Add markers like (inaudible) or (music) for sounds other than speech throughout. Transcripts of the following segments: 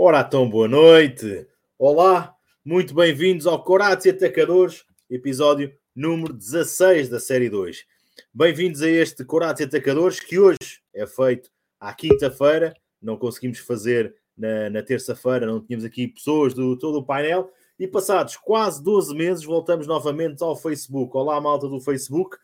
Ora, então, boa noite. Olá, muito bem-vindos ao Corates Atacadores, episódio número 16 da série 2. Bem-vindos a este Corates Atacadores, que hoje é feito à quinta-feira. Não conseguimos fazer na, na terça-feira, não tínhamos aqui pessoas do todo o painel. E passados quase 12 meses, voltamos novamente ao Facebook. Olá, malta do Facebook.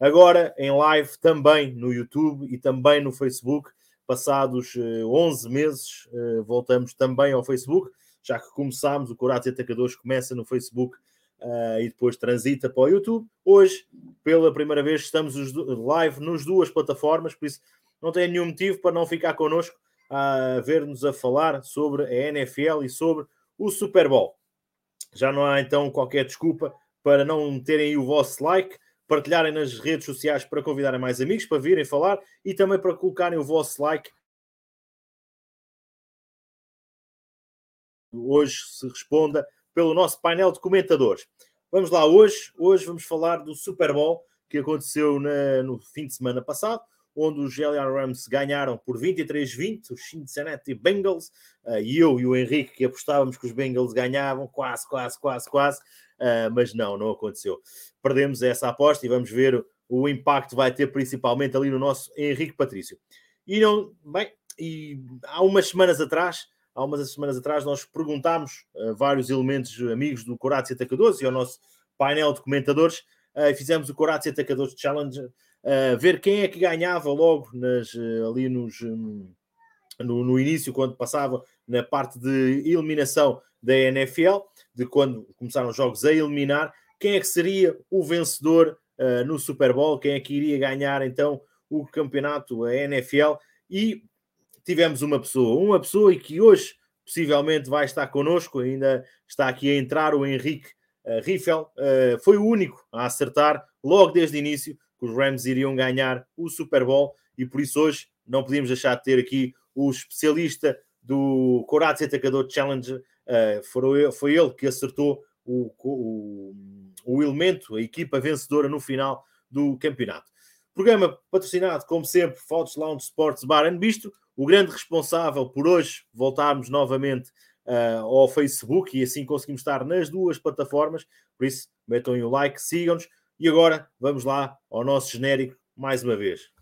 Agora em live também no YouTube e também no Facebook. Passados 11 eh, meses, eh, voltamos também ao Facebook, já que começámos, o Corates Atacadores começa no Facebook uh, e depois transita para o YouTube. Hoje, pela primeira vez, estamos live nas duas plataformas, por isso não tem nenhum motivo para não ficar connosco a ver-nos a falar sobre a NFL e sobre o Super Bowl. Já não há então qualquer desculpa para não terem o vosso like, partilharem nas redes sociais para convidarem mais amigos para virem falar e também para colocarem o vosso like. Hoje se responda pelo nosso painel de comentadores. Vamos lá, hoje, hoje vamos falar do Super Bowl que aconteceu na, no fim de semana passado, onde os LA Rams ganharam por 23-20, os Cincinnati Bengals, uh, e eu e o Henrique que apostávamos que os Bengals ganhavam, quase, quase, quase, quase, uh, mas não, não aconteceu. Perdemos essa aposta e vamos ver o impacto vai ter principalmente ali no nosso Henrique Patrício. E não, bem, e há umas semanas atrás, há umas semanas atrás, nós perguntámos a vários elementos amigos do Corates Atacadores e ao nosso painel de comentadores, uh, fizemos o Corates Atacadores Challenge, uh, ver quem é que ganhava logo nas, ali nos, um, no, no, início, quando passava na parte de eliminação da NFL, de quando começaram os jogos a eliminar, quem é que seria o vencedor uh, no Super Bowl, quem é que iria ganhar então o campeonato, a NFL, e tivemos uma pessoa, uma pessoa e que hoje possivelmente vai estar connosco, ainda está aqui a entrar o Henrique uh, Riffel, uh, foi o único a acertar logo desde o início que os Rams iriam ganhar o Super Bowl e por isso hoje não podíamos deixar de ter aqui o especialista do Corates Atacador Challenge, uh, foi, foi ele que acertou o, o, o elemento, a equipa vencedora no final do campeonato. Programa patrocinado, como sempre, Fotos Lounge Sports Bar and Bistro, o grande responsável por hoje voltarmos novamente uh, ao Facebook e assim conseguimos estar nas duas plataformas. Por isso, metam o like, sigam-nos. E agora vamos lá ao nosso genérico mais uma vez.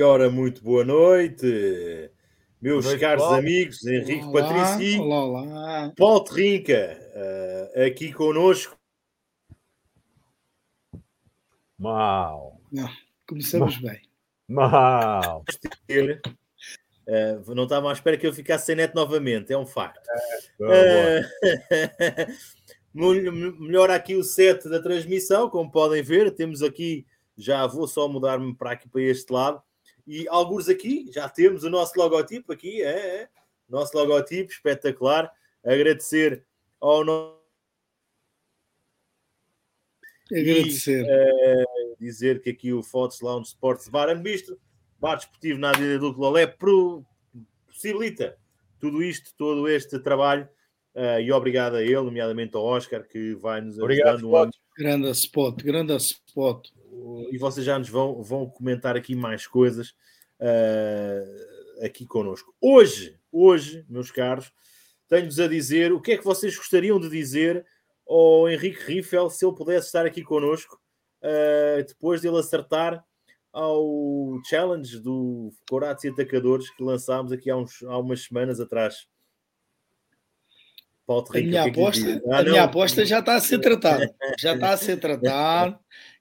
E ora, muito boa noite, meus boa noite, caros Paulo. amigos, Henrique olá, Patrici, olá, olá. Paulo Trinca, uh, aqui conosco. Mal. Não, começamos Mal. bem. Mal. Uh, não estavam à espera que eu ficasse sem net novamente, é um facto. É, uh, (laughs) melhor aqui o set da transmissão, como podem ver, temos aqui, já vou só mudar-me para aqui para este lado. E alguns aqui, já temos o nosso logotipo aqui, é, é nosso logotipo espetacular. Agradecer ao nosso. Agradecer. E, uh, dizer que aqui o Fotos Lounge Sports Bar and Bistro, bar desportivo na Avenida do Lolé, possibilita tudo isto, todo este trabalho. Uh, e obrigado a ele, nomeadamente ao Oscar, que vai nos ajudando. Obrigado, Grande spot, grande spot e vocês já nos vão, vão comentar aqui mais coisas uh, aqui connosco. Hoje, hoje, meus caros, tenho-vos a dizer o que é que vocês gostariam de dizer ao Henrique Riffel se ele pudesse estar aqui connosco uh, depois dele acertar ao challenge do Corates e Atacadores que lançámos aqui há, uns, há umas semanas atrás. Paulo, a minha, é aposta, ah, a minha aposta já está a ser tratada. Já está a ser (laughs) tratado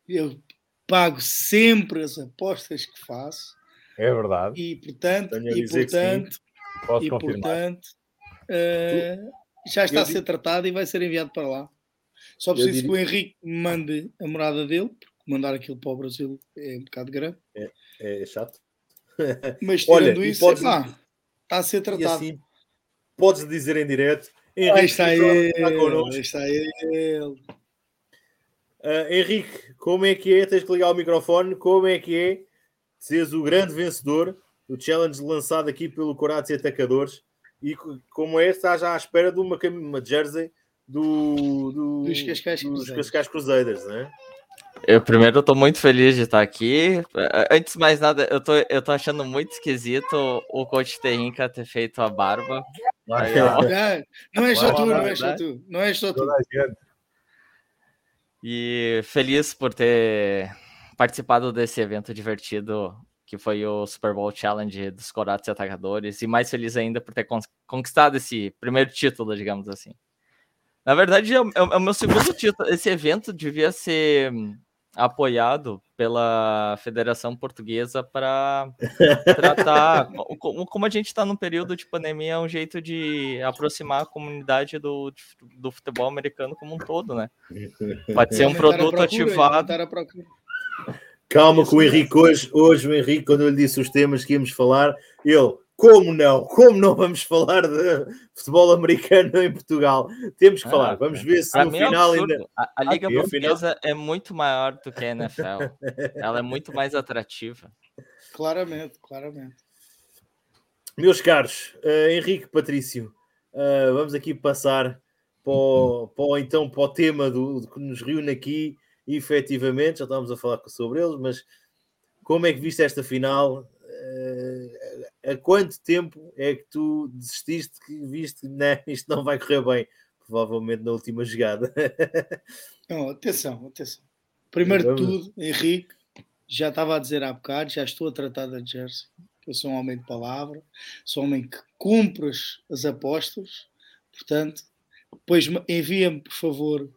Eu pago sempre as apostas que faço É verdade. e, portanto, e, portanto, Posso e, confirmar. portanto eh, já está Eu a ser tratado e vai ser enviado para lá. Só preciso diria- que o Henrique me mande a morada dele, porque mandar aquilo para o Brasil é um bocado grande. É chato. (laughs) Mas Olha, tirando e isso, podes- epá, está a ser tratado. assim, podes dizer em direto. Aí Henrique, está Citron ele, está aí está ele. Ah, Henrique, como é que é? Tens que ligar o microfone. Como é que é seres o grande vencedor do challenge lançado aqui pelo Corates e Atacadores? E co- como é, estás já à espera de uma, uma jersey do, do- Dos Cascais dos Cruzeiros. Cascais Cruzeiros, não é? Eu primeiro estou muito feliz de estar aqui. Antes de mais nada, eu tô, eu tô achando muito esquisito o coach Terrinca ter feito a barba. Aí. Ah, não é só tu, não é só tu. Não é só tu. E feliz por ter participado desse evento divertido que foi o Super Bowl Challenge dos Corates e Atacadores. E mais feliz ainda por ter con- conquistado esse primeiro título, digamos assim. Na verdade, é o, é o- é meu segundo título. Esse evento devia ser hum, apoiado pela Federação Portuguesa para (laughs) tratar. co- co- Como a gente está num período de pandemia, é um jeito de aproximar a comunidade do, do futebol americano como um todo, né? (laughs) Pode ser um produto procura, ativado. Calma com o Henrique hoje, hoje o Henrique, quando eu lhe disse os temas que íamos falar, ele, como não? Como não vamos falar de futebol americano em Portugal? Temos que Ah, falar, vamos ver se no é final absurdo. ainda. A, a Liga no Portuguesa é muito maior do que a NFL. Ela é muito mais atrativa. Claramente, claramente. Meus caros, eh, Henrique Patrício, eh, vamos aqui passar para o, para o- então para o tema do, do que nos reúne aqui, efetivamente, já estávamos a falar sobre eles, mas como é que viste esta final? Eh, há quanto tempo é que tu desististe que viste que "Né, isto não vai correr bem? Provavelmente na última jogada. (laughs) Não, atenção, atenção. Primeiro de tudo, Henrique, já estava a dizer há bocado, já estou a tratar da Jersey. Eu sou um homem de palavra, sou um homem que cumpre as- as apostas, portanto, depois me- envia-me, por favor,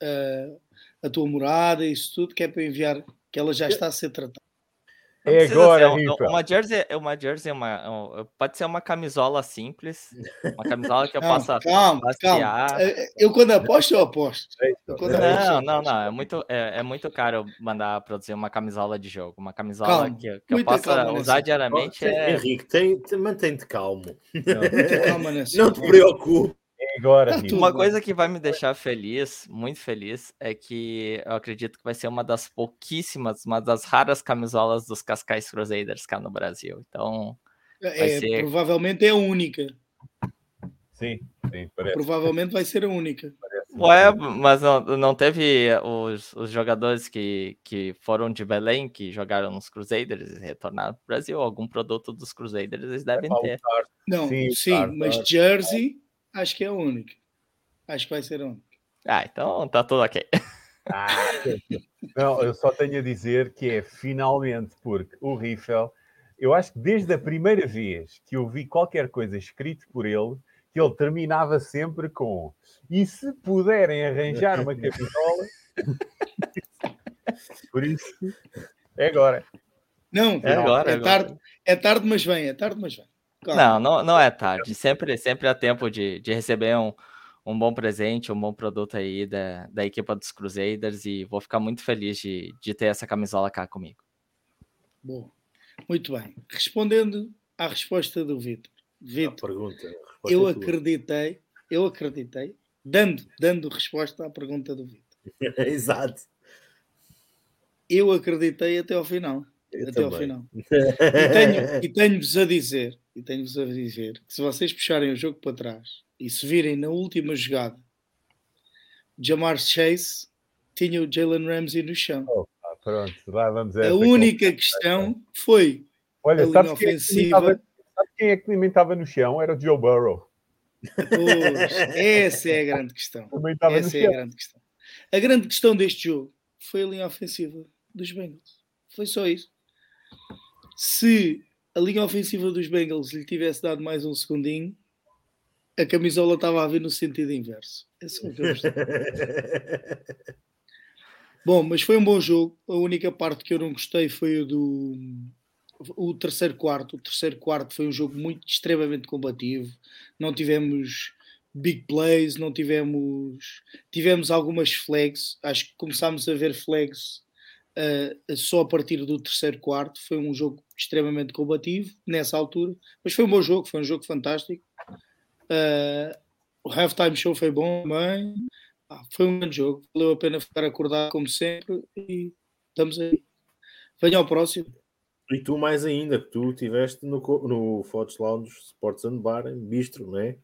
eh, a tua morada isso tudo, que é para enviar, que ela já está a ser tratada. Não É agora, ser, um- Ripa. Uma jersey, uma jersey, uma, um- pode ser uma camisola simples, uma camisola que eu Calma, possa calma, passear. calma. Eu quando aposto, eu aposto. Eu quando aposto, Não, não, não. É muito, é, é muito caro mandar produzir uma camisola de jogo. Uma camisola Calma, que, que eu possa calma usar nessa. diariamente é. Henrique, mantém-te calmo. Muita calma nessa. (laughs) Não te preocupes. É agora, Tá. Uma coisa que vai me deixar feliz, muito feliz, é que eu acredito que vai ser uma das pouquíssimas, uma das raras camisolas dos Cascais Crusaders cá no Brasil. Então, É, ser- Provavelmente é a única. Sim, sim, parece. Provavelmente vai ser a única. Ué, mas não, não teve os, os jogadores que, que foram de Belém, que jogaram nos Crusaders e retornaram para o Brasil? Algum produto dos Crusaders eles devem ter. Não, Sim, sim, mas. Jersey acho que é a única. Acho que vai ser a única. Ah, então tá tudo ok. (laughs) Ah, não, eu só tenho a dizer que é finalmente porque o Riffel, eu acho que desde a primeira vez que eu vi qualquer coisa escrito por ele, que ele terminava sempre com e se puderem arranjar uma camisola, (laughs) por isso é agora. Não, É agora, é, agora. tarde, é tarde, mas vem, é tarde, mas vem. Não, não, não é tarde. Sempre, sempre há tempo de, de receber um, um bom presente, um bom produto aí da, da equipa dos Crusaders e vou ficar muito feliz de, de ter essa camisola cá comigo. Boa. Muito bem. Respondendo à resposta do Vitor. Vitor, pergunta. resposta eu é tua. acreditei, eu acreditei, dando, dando resposta à pergunta do Vitor. (laughs) Exato. Eu acreditei até ao final. Eu até ao também. final. E tenho- E tenho-vos a dizer, e tenho-vos a dizer, que se vocês puxarem o jogo para trás e se virem na última jogada, Jamar Chase tinha o Jalen Ramsey no chão. Ah, pronto, lá vamos a A única questão foi Olha, a linha sabes quem, é que ofensiva. estava- sabes quem é que também estava no chão? Era o Joe Burrow. Pois, essa é a grande questão. Essa é a grande questão. A grande questão deste jogo foi a linha ofensiva dos Bengals. Foi só isso. Se a linha ofensiva dos Bengals lhe tivesse dado mais um segundinho, a camisola estava a vir no sentido inverso. É só o que eu. (laughs) Bom, mas foi um bom jogo. A única parte que eu não gostei foi o do o terceiro quarto. O terceiro quarto foi um jogo muito extremamente combativo. Não tivemos big plays, não tivemos tivemos algumas flags. Acho que começámos a ver flags uh, só a partir do terceiro quarto. Foi um jogo extremamente combativo nessa altura, mas foi um bom jogo, foi um jogo fantástico. Uh, o halftime show foi bom também. Ah, foi um grande jogo, valeu a pena ficar acordado como sempre e estamos aí. Venha ao próximo. E tu mais ainda, que tu estiveste no, no Fotos Lounge Sports and Bar, Bistro, não é?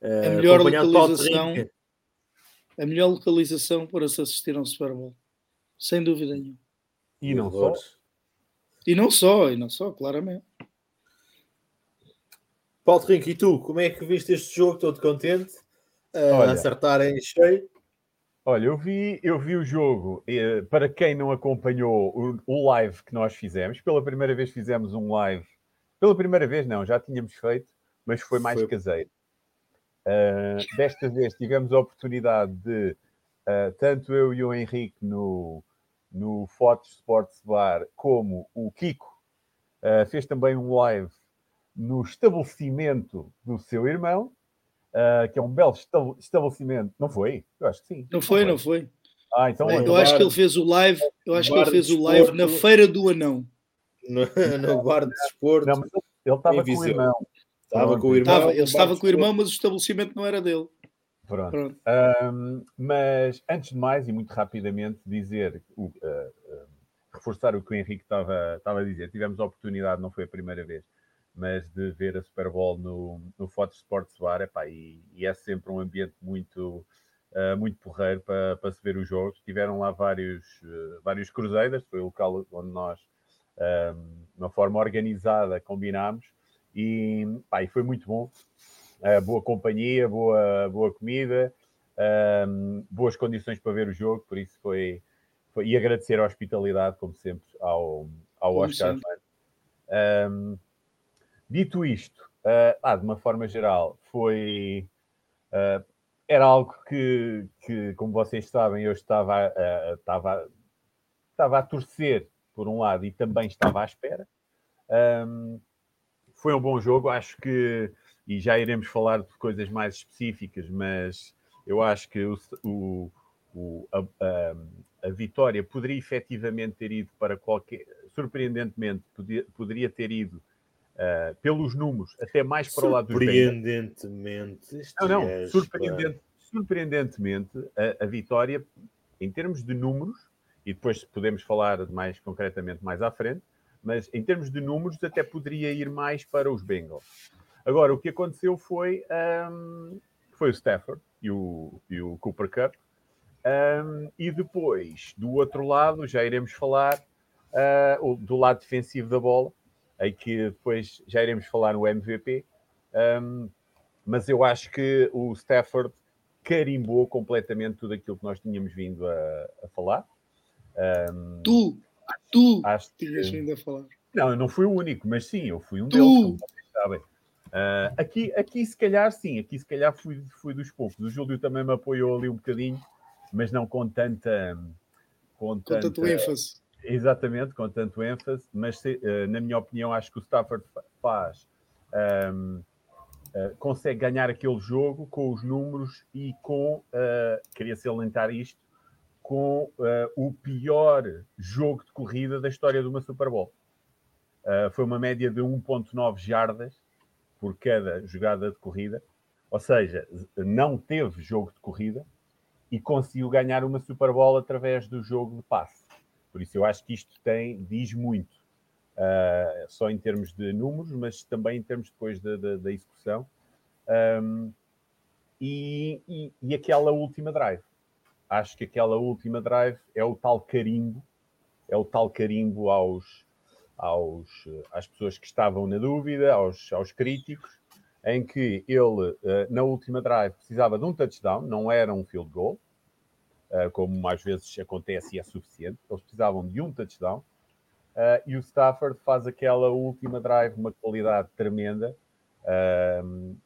Uh, a melhor localização a melhor localização para se assistir a um Super Bowl. Sem dúvida nenhuma. E não só. E não só, e não só, claramente. Paulo Trinco, e tu, como é que viste este jogo? Todo contente? Uh, Olha, acertar em cheio? Olha, eu vi, eu vi o jogo. Eh, para quem não acompanhou o, o, live que nós fizemos, pela primeira vez fizemos um live. Pela primeira vez, não, já tínhamos feito, mas foi mais foi. caseiro. Uh, desta vez tivemos a oportunidade de, uh, tanto eu e o Henrique no, no Fotos Sports Bar, como o Kiko uh, fez também um live no estabelecimento do seu irmão, uh, que é um belo estabelecimento. Não foi? Eu acho que sim. Não foi, não foi. Ah, então eu bar, acho que ele fez o live, eu acho que ele fez o live na feira do anão. No, no bar de desporto. Não, ele estava com o irmão. Estava com o irmão. Estava, ele estava com o irmão, mas o estabelecimento não era dele. Pronto. Pronto. Um, mas antes de mais, e muito rapidamente, dizer, uh, uh, reforçar o que o Henrique estava, estava a dizer. Tivemos a oportunidade, não foi a primeira vez, mas de ver a Super Bowl no, no Fotos Sports Bar, epá, e, e, é sempre um ambiente muito, uh, muito porreiro para, para se ver os jogos. Tiveram lá vários, vários cruzeiras, foi o local onde nós, uh, de uma forma organizada, combinámos, e, pá, e foi muito bom. Uh, boa companhia, boa, boa comida, boas condições para ver o jogo, por isso foi, foi e agradecer a hospitalidade, como sempre, ao, ao Oscar. Um, Dito isto, uh, ah, de uma forma geral, foi. Uh, era algo que, que, como vocês sabem, eu estava, uh, estava, estava a torcer por um lado e também estava à espera. Um, foi um bom jogo, acho que, e já iremos falar de coisas mais específicas, mas eu acho que o, o, o a, a, a, vitória poderia efetivamente ter ido para qualquer. Surpreendentemente, podia, poderia ter ido uh, pelos números, até mais para o lado dos Surpreendentemente. Não, não, surpreendente, surpreendentemente, a, a, vitória, em termos de números, e depois podemos falar mais concretamente mais à frente, mas em termos de números, até poderia ir mais para os Bengals. Agora, o que aconteceu foi, um, foi o Stafford e o, e o Cooper Cup. Um, e depois, do outro lado, já iremos falar uh, do lado defensivo da bola, em que depois já iremos falar no MVP. Um, mas eu acho que o Stafford carimbou completamente tudo aquilo que nós tínhamos vindo a, a falar. Um, tu, tu acho tinhas vindo a falar. Não, eu não fui o único, mas sim, eu fui um tu. deles, sabem. Uh, aqui, aqui, se calhar, sim, aqui, se calhar, fui, fui dos poucos. O Júlio também me apoiou ali um bocadinho, mas não com tanta. Com, com tanta, tanto ênfase. Exatamente, com tanto ênfase, mas se, uh, na minha opinião acho que o Stafford faz, um, uh, eh, consegue ganhar aquele jogo com os números e com, queria salientar isto, com o pior jogo de corrida da história de uma Super Bowl. foi uma média de 1.9 jardas por cada jogada de corrida, ou seja, não teve jogo de corrida e conseguiu ganhar uma Super Bowl através do jogo de passe. Por isso eu acho que isto tem, diz muito, uh, só em termos de números, mas também em termos depois da, da, da execução. Um, e, e, e, aquela última drive. Acho que aquela última drive é o tal carimbo, é o tal carimbo aos, aos, às pessoas que estavam na dúvida, aos, aos críticos, em que ele, uh, na última drive, precisava de um touchdown, não era um field goal, uh, como às vezes acontece e é suficiente. Eles precisavam de um touchdown. E o Stafford faz aquela última drive, uma qualidade tremenda. Uh,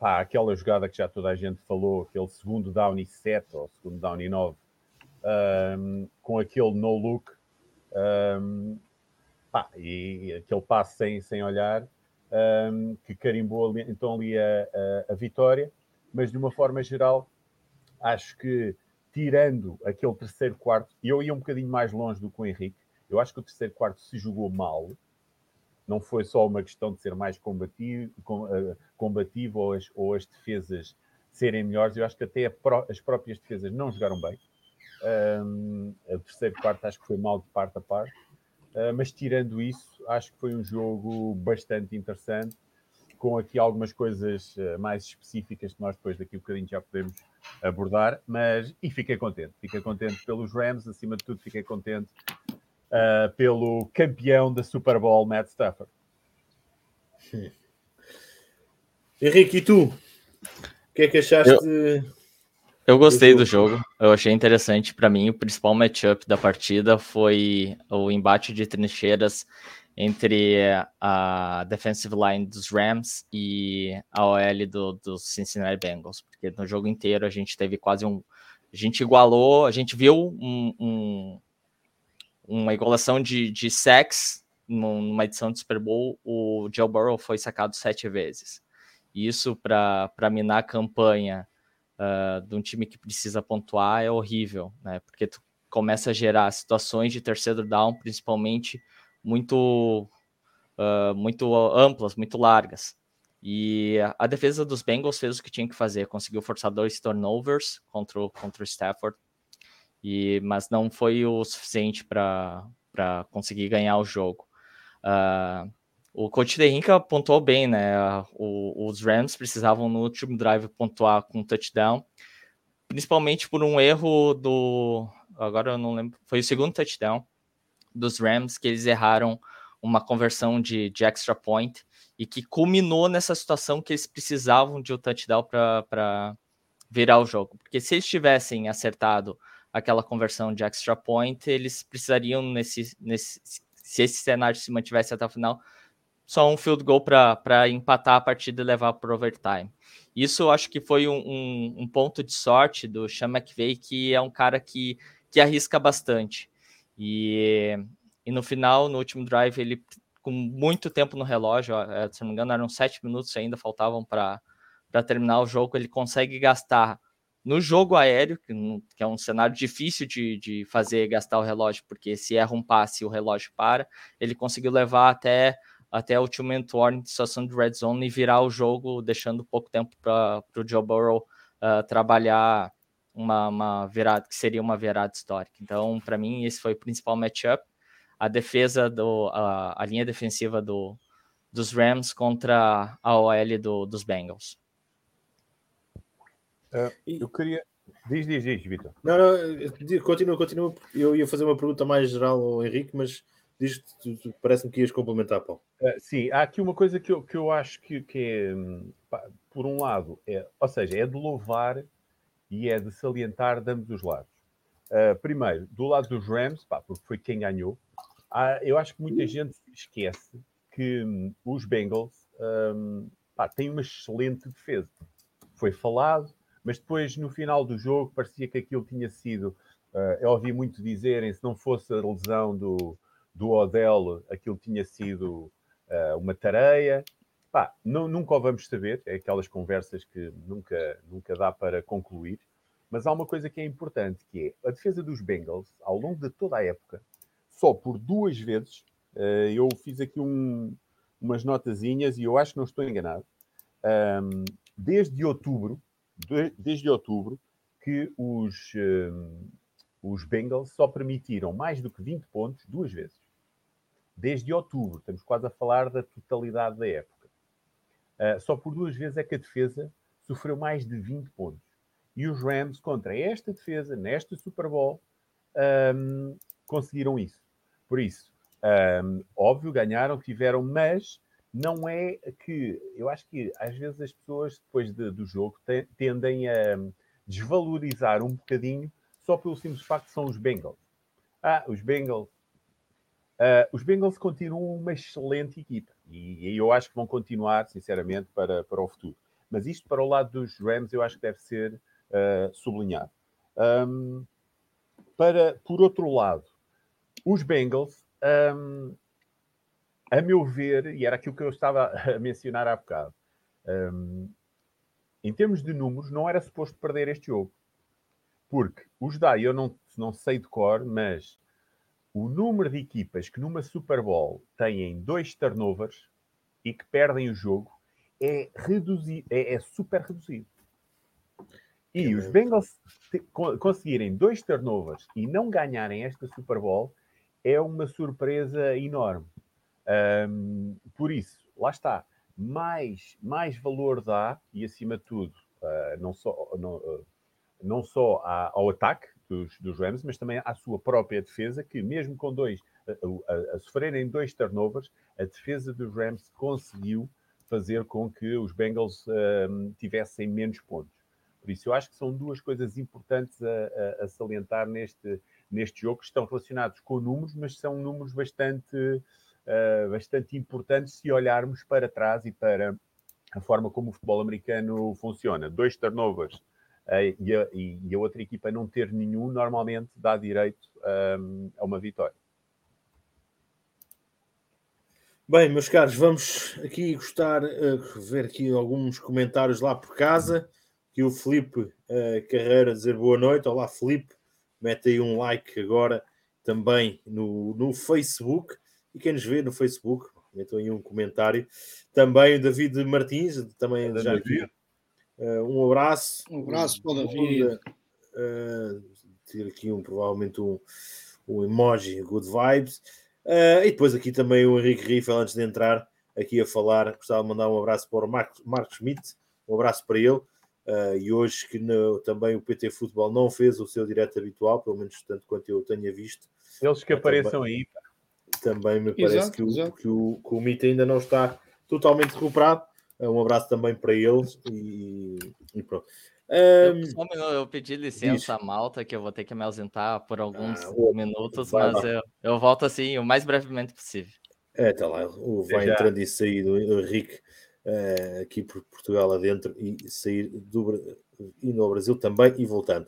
pá, aquela jogada que já toda a gente falou, aquele segundo down e 7 ou segundo down e 9, um, com aquele no look um, pá, e, aquele passo sem, sem olhar um, que carimbou ali, então ali a, a, a, vitória, mas de uma forma geral, acho que tirando aquele terceiro quarto, e eu ia um bocadinho mais longe do que o Henrique, eu acho que o terceiro quarto se jogou mal, não foi só uma questão de ser mais combativo, eh, combativo ou, as, ou as defesas serem melhores, eu acho que até as próprias defesas não jogaram bem. Um, o terceiro quarto acho que foi mal de parte a parte. Uh, mas tirando isso, acho que foi um jogo bastante interessante, com aqui algumas coisas uh, mais específicas que nós depois daqui a um bocadinho já podemos abordar, mas e fiquei contente, fiquei contente pelos Rams, acima de tudo fiquei contente uh, pelo campeão da Super Bowl, Matt Stafford. (laughs) Henrique, e tu? O que é que achaste? Eu... Eu gostei do jogo, eu achei interessante. Para mim, o principal matchup da partida foi o embate de trincheiras entre a defensive line dos Rams e a OL do, dos Cincinnati Bengals, porque no jogo inteiro a gente teve quase um. A gente igualou, a gente viu um, um, uma igualação de, de sacks numa edição de Super Bowl. O Joe Burrow foi sacado sete vezes. Isso para minar a campanha uh, de um time que precisa pontuar é horrível, né? Porque tu começa a gerar situações de terceiro down, principalmente muito, uh, muito amplas, muito largas. E a defesa dos Bengals fez o que tinha que fazer, conseguiu forçar dois turnovers contra o, contra o Stafford, e, mas não foi o suficiente para conseguir ganhar o jogo. Uh, o coach de pontuou bem, né? O, os Rams precisavam no último drive pontuar com um touchdown, principalmente por um erro do. Agora eu não lembro. Foi o segundo touchdown dos Rams que eles erraram uma conversão de, de extra point e que culminou nessa situação que eles precisavam de um touchdown para virar o jogo. Porque se eles tivessem acertado aquela conversão de extra point, eles precisariam, nesse, nesse, se esse cenário se mantivesse até o final, só um field goal para empatar a partida e levar para overtime. Isso eu acho que foi um, um, um, ponto de sorte do Sean McVay, que é um cara que, que arrisca bastante. E, e no final, no último drive, ele com muito tempo no relógio, se não me engano, eram sete minutos ainda, faltavam para terminar o jogo, ele consegue gastar no jogo aéreo, que é um cenário difícil de, de fazer gastar o relógio, porque se erra um passe o relógio para, ele conseguiu levar até até o Tio Mentor em situação de red zone e virar o jogo, deixando pouco tempo para o Joe Burrow uh, trabalhar uma, uma virada que seria uma virada histórica. Então, para mim, esse foi o principal matchup. A defesa do a, a linha defensiva do, dos Rams contra a OL do, dos Bengals. Uh, eu queria. Diz, diz, diz, Vitor. Não, não, continua, continua. Eu ia fazer uma pergunta mais geral ao Henrique, mas diz parece-me que ias complementar, Paulo. Uh, sim, há aqui uma coisa que eu, que eu acho que, que é, pá, por um lado, é, ou seja, é de louvar e é de salientar de ambos os lados. Uh, primeiro, do lado dos Rams, pá, porque foi quem ganhou, há, eu acho que muita gente esquece que um, os Bengals um, pá, têm uma excelente defesa. Foi falado, mas depois no final do jogo parecia que aquilo tinha sido. Uh, eu ouvi muito dizerem se não fosse a lesão do, do Odell aquilo tinha sido uh, uma tareia. Pá, não, nunca o vamos saber, é aquelas conversas que nunca, nunca dá para concluir. Mas há uma coisa que é importante, que é a defesa dos Bengals, ao longo de toda a época, só por duas vezes, uh, eu fiz aqui um, umas notazinhas e eu acho que não estou enganado, um, desde outubro, de, desde outubro, que os, um, os Bengals só permitiram mais do que 20 pontos duas vezes desde outubro. Estamos quase a falar da totalidade da época. Uh, só por duas vezes é que a defesa sofreu mais de 20 pontos. E os Rams, contra esta defesa, nesta Super Bowl, um, conseguiram isso. Por isso, um, óbvio, ganharam, tiveram, mas não é que. Eu acho que às vezes as pessoas, depois de, do jogo, te, tendem a desvalorizar um bocadinho só pelo simples facto que são os Bengals. Ah, os Bengals Uh, os Bengals continuam uma excelente equipa e, e, eu acho que vão continuar, sinceramente, para, para o futuro. Mas isto para o lado dos Rams eu acho que deve ser uh, sublinhado. Um, para, por outro lado, os Bengals, um, a meu ver, e era aquilo que eu estava (laughs) a mencionar há bocado, um, em termos de números, não era suposto perder este jogo. Porque os daí, eu não, não sei de cor, mas o número de equipas que numa Super Bowl têm dois turnovers e que perdem o jogo é, reduzido, é, é super reduzido. E os Bengals conseguirem dois turnovers e não ganharem esta Super Bowl é uma surpresa enorme. Um, por isso, lá está, mais, mais valor dá, e acima de tudo, uh, não só, não, uh, não só ao ataque dos, dos Rams, mas também à sua própria defesa, que mesmo com dois, a, a, sofrerem dois turnovers, a defesa dos Rams conseguiu fazer com que os Bengals um, tivessem menos pontos. Por isso, eu acho que são duas coisas importantes a, a, a, salientar neste, neste jogo, que estão relacionados com números, mas são números bastante, uh, bastante importantes se olharmos para trás e para a forma como o futebol americano funciona. Dois turnovers e, a, e, a, outra equipa não ter nenhum, normalmente dá direito um, a uma vitória. Bem, meus caros, vamos aqui gostar uh, ver aqui alguns comentários lá por casa. Que o Felipe uh, Carreira dizer boa noite. Olá, Felipe. Mete aí um like agora também no, no Facebook. E quem nos vê no Facebook, metam aí um comentário. Também o David Martins, também é já aqui. Uh, um abraço. Um abraço para o David. Uh, ter aqui um, provavelmente um, um emoji, good vibes. Uh, e depois aqui também o Henrique Riffel, antes de entrar aqui a falar, gostava de mandar um abraço para o Marcos, Marcos Schmidt, um abraço para ele. Uh, e hoje que no, também o PT Futebol não fez o seu direto habitual, pelo menos tanto quanto eu tenha visto. Eles que apareçam também, aí. Também me parece exato, que, o, que, o, que o Mito ainda não está totalmente recuperado. Um abraço também para eles e, e pronto. Um, eu, eu, pedi licença à Malta, que eu vou ter que me ausentar por alguns ah, minutos, mas eu, eu, volto assim o mais brevemente possível. É, tá lá, o vai Já. entrando e sair do Henrique uh, aqui por Portugal adentro e sair do indo ao Brasil também e voltando.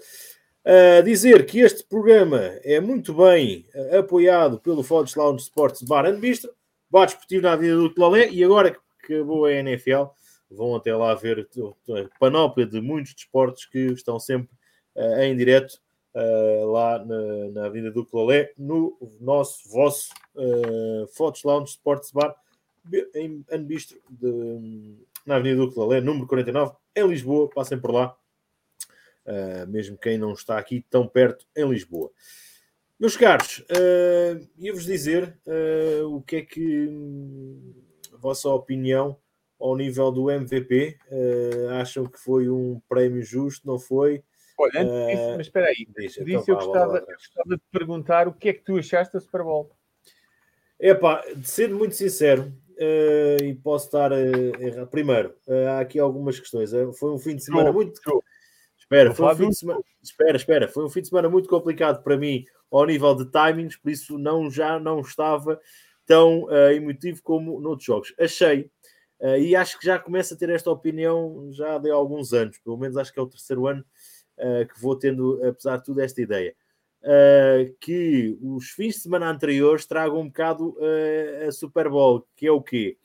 Uh, dizer que este programa é muito bem uh, apoiado pelo Fodes Lounge Sports Bar and Bistro, bar esportivo na Avenida do Clolé, e agora que acabou a NFL, vão até lá ver a panóplia de muitos desportos que estão sempre uh, em direto uh, lá na, na Avenida do Clolé, no nosso, vosso uh, Fotos Lounge Sports Bar, em Anbistro, de, na Avenida do Clolé, número 49, em Lisboa. Passem por lá, uh, mesmo quem não está aqui tão perto, em Lisboa. Meus caros, uh, ia-vos dizer o que é que vossa opinião ao nível do MVP? Uh, acham que foi um prémio justo? Não foi? Olha, antes disso, uh, mas espera aí, disso então, eu, gostava, eu gostava de perguntar o que é que tu achaste da Super Bowl? Epá, sendo muito sincero, uh, e posso estar errado. Primeiro, há aqui algumas questões. foi um fim de semana muito. Espera, foi um fim de semana... espera, espera, foi um fim de semana muito complicado para mim ao nível de timings, por isso não, já não estava tão emotivo como noutros jogos. Achei Uh, e acho que já começo a ter esta opinião já de alguns anos, pelo menos acho que é o terceiro ano uh, que vou tendo, apesar de tudo, esta ideia. Uh, que os fins de semana anteriores tragam um bocado a Super Bowl, que é o quê?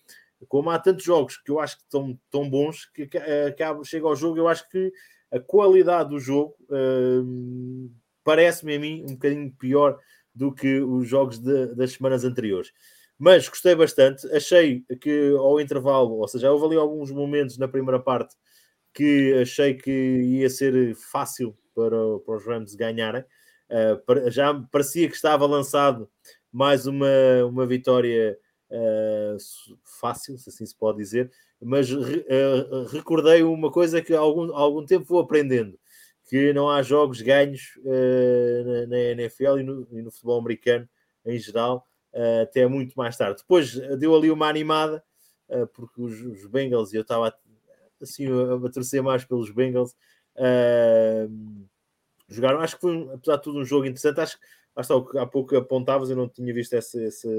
Como há tantos jogos que eu acho que estão tão bons, que acaba, chega ao jogo, eu acho que a qualidade do jogo parece-me a mim um bocadinho pior do que os jogos de, das semanas anteriores. Mas gostei bastante. Achei que ao intervalo, ou seja, houve ali alguns momentos na primeira parte que achei que ia ser fácil para, para os Rams ganharem. Uh, já parecia que estava lançado mais uma, uma vitória uh, fácil, se assim se pode dizer, mas uh, recordei uma coisa que há algum, algum tempo vou aprendendo, que não há jogos ganhos na, na, NFL e no, e no futebol americano em geral, até muito mais tarde. Depois eh, deu ali uma animada, uh, porque os, os, Bengals, e eu estava assim a, torcer mais pelos Bengals, jogaram. Acho que foi, apesar de tudo, um jogo interessante. Acho que há pouco apontavas, eu não tinha visto essa, essa,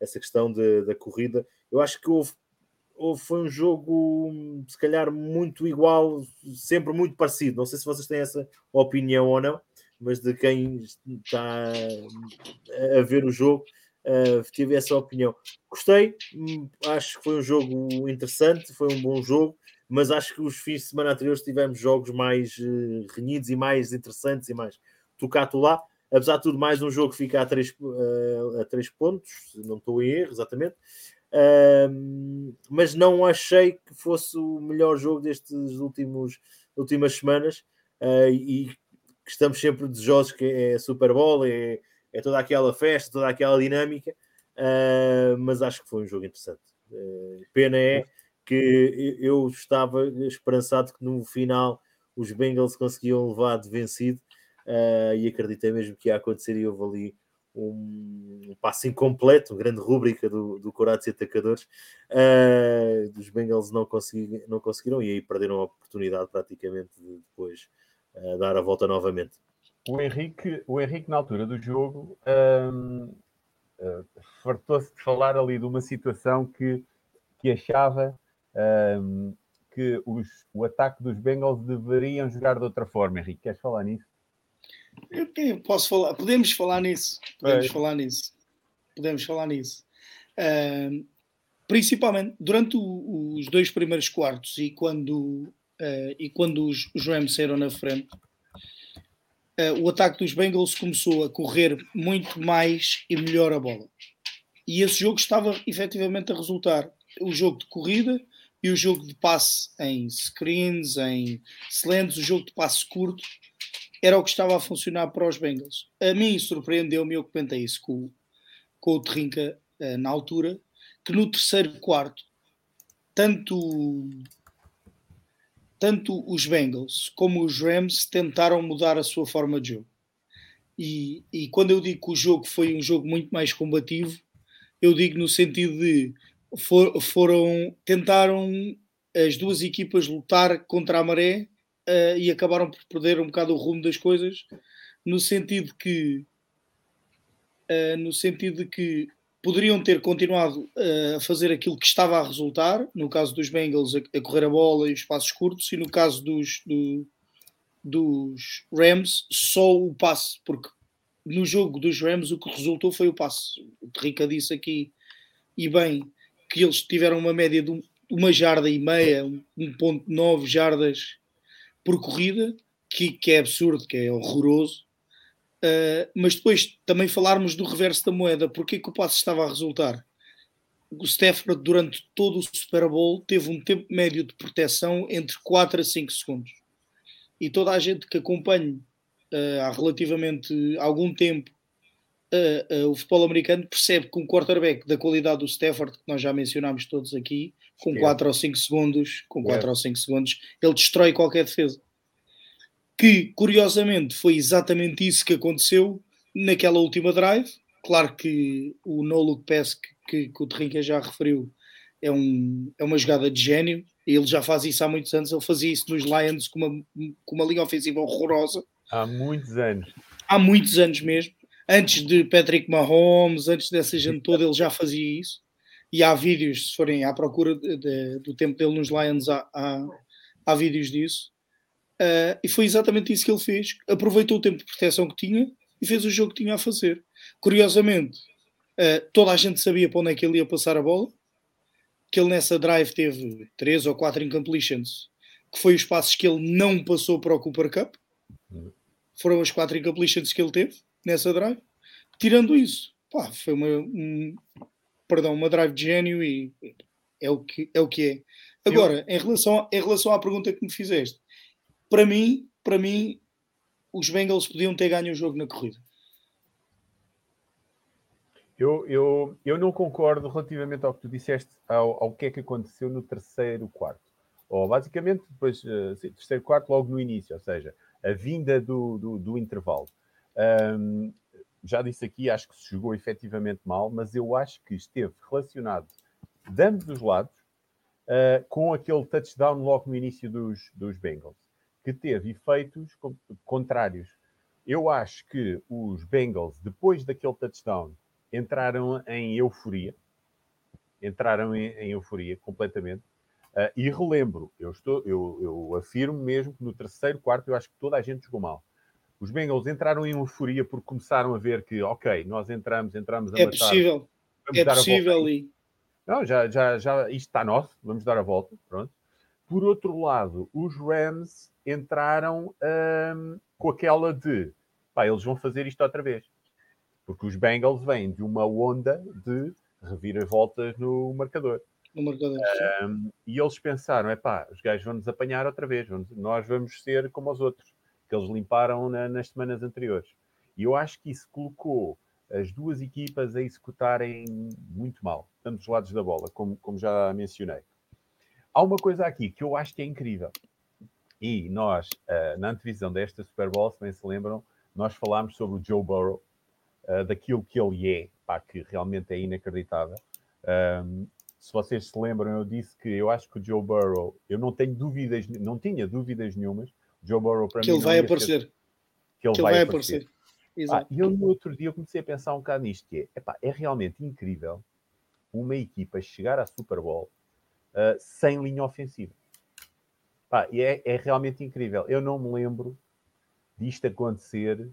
essa questão de, da corrida. Eu acho que houve, houve, foi um jogo, se calhar, muito igual, sempre muito parecido. Não sei se vocês têm essa opinião ou não, mas de quem está a ver o jogo, uh, tive essa opinião. Gostei, hum, acho que foi um jogo interessante, foi um bom jogo, mas acho que os fins de semana anteriores tivemos jogos mais uh, renhidos e mais interessantes e mais tocato lá. Apesar de tudo, mais um jogo fica a três, uh, a três pontos, não estou em erro, exatamente. Uh, mas não achei que fosse o melhor jogo destes últimos últimas semanas e estamos sempre desejosos que é Super Bowl, é, é toda aquela festa, toda aquela dinâmica, uh, mas acho que foi um jogo interessante. Uh, pena é que eu estava esperançado que no final os Bengals conseguiam levar de vencido uh, e acreditei mesmo que ia acontecer e houve ali um, um passo incompleto, uma grande rúbrica do, do Corates e Atacadores. Uh, os Bengals não, consegui, não conseguiram e aí perderam a oportunidade praticamente de depois dar a volta novamente. O Henrique, o Henrique na altura do jogo, um, uh, fartou-se de falar ali de uma situação que, que achava um, que os, o ataque dos Bengals deveriam jogar de outra forma. Henrique, queres falar nisso? Eu posso falar, podemos falar nisso. Podemos é. falar nisso. Podemos falar nisso. Uh, principalmente durante o, os dois primeiros quartos e quando, uh, e quando os, os Rams saíram na frente, o ataque dos Bengals começou a correr muito mais e melhor a bola. E esse jogo estava efetivamente a resultar. O jogo de corrida e o jogo de passe em screens, em slants, o jogo de passe curto era o que estava a funcionar para os Bengals. A mim surpreendeu-me, eu comentei isso com, com o Trinca uh, na altura, que no terceiro quarto, tanto, tanto os Bengals como os Rams tentaram mudar a sua forma de jogo. E, e quando eu digo que o jogo foi um jogo muito mais combativo, eu digo no sentido de for, foram tentaram as duas equipas lutar contra a maré uh, e acabaram por perder um bocado o rumo das coisas, no sentido que uh, no sentido de que poderiam ter continuado uh, a fazer aquilo que estava a resultar, no caso dos Bengals a, correr a bola e os passos curtos, e no caso dos, do, dos Rams só o passe, porque no jogo dos Rams o que resultou foi o passe. O Rica disse aqui, e bem, que eles tiveram uma média de uma jarda e meia, 1.9 jardas por corrida, que, que é absurdo, que é horroroso. Uh, mas depois também falarmos do reverso da moeda, porque é que o passe estava a resultar? O Stafford, durante todo o Super Bowl, teve um tempo médio de proteção entre 4 a 5 segundos. E toda a gente que acompanha uh, há relativamente algum tempo uh, o futebol americano percebe que um quarterback da qualidade do Stafford, que nós já mencionámos todos aqui, com 4 ou 5 segundos, com 4 ou 5 segundos, ele destrói qualquer defesa. Que, curiosamente, foi exatamente isso que aconteceu naquela última drive. Claro que o no-look pass que, que, que o Terrinca já referiu é, um, é uma jogada de gênio. Ele já faz isso há muitos anos. Ele fazia isso nos Lions com uma, com uma linha ofensiva horrorosa. Há muitos anos. Há muitos anos mesmo. Antes de Patrick Mahomes, antes dessa gente toda, ele já fazia isso e há vídeos, se forem à procura de, de, do tempo dele nos Lions, há, há, há vídeos disso. Uh, e foi exatamente isso que ele fez. Aproveitou o tempo de proteção que tinha e fez o jogo que tinha a fazer. Curiosamente, uh, toda a gente sabia para onde é que ele ia passar a bola, que ele nessa drive teve três ou quatro incompletions, que foi os passos que ele não passou para o Cooper Cup. Foram as quatro incompletions que ele teve nessa drive. Tirando isso, pá, foi uma, um, perdão, uma drive de gênio e é o que é. O que é. Agora, em, relação, em relação à pergunta que me fizeste, para mim, para mim, os Bengals podiam ter ganho o jogo na corrida. Eu, eu, eu não concordo relativamente ao que tu disseste, ao, ao que é que aconteceu no terceiro quarto. Ou basicamente, depois, sim, terceiro quarto, logo no início, ou seja, a vinda do, do, do intervalo. Um, já disse aqui, acho que se jogou efetivamente mal, mas eu acho que esteve relacionado de ambos os lados uh, com aquele touchdown logo no início dos, dos Bengals, que teve efeitos contrários. Eu acho que os Bengals, depois daquele touchdown, entraram em euforia, entraram em, em euforia completamente. Uh, e relembro, eu, estou, eu, eu afirmo mesmo que no terceiro quarto eu acho que toda a gente jogou mal Os Bengals entraram em euforia porque começaram a ver que, ok, nós entramos, entramos a É matar. possível, é possível e Não, já, já, já, isto está nosso, vamos dar a volta, pronto. Por outro lado, os Rams entraram hum, com aquela de, pá, eles vão fazer isto outra vez. Porque os Bengals vêm de uma onda de reviravoltas no marcador. no marcador. Um, e eles pensaram: é pá, os gajos vão nos apanhar outra vez, vamos- nós vamos ser como os outros, que eles limparam na- nas semanas anteriores. E eu acho que isso colocou as duas equipas a executarem muito mal, ambos os lados da bola, como, como já mencionei. Há uma coisa aqui que eu acho que é incrível. E nós, ah, na antevisão desta Super Bowl, se bem se lembram, nós falámos sobre o Joe Burrow, ah, daquilo que ele é, pá, que realmente é inacreditável. Se vocês se lembram, eu disse que eu acho que o Joe Burrow, eu não tenho dúvidas, não tinha dúvidas nenhumas. O Joe Burrow para que mim ele vai aparecer. que ele Que vai, vai aparecer. aparecer. Ah, e eu no outro dia comecei a pensar um bocado nisto, que é, epá, é realmente incrível uma equipa chegar à Super Bowl ah, sem linha ofensiva. Pá, e é, é realmente incrível. Eu não me lembro disto acontecer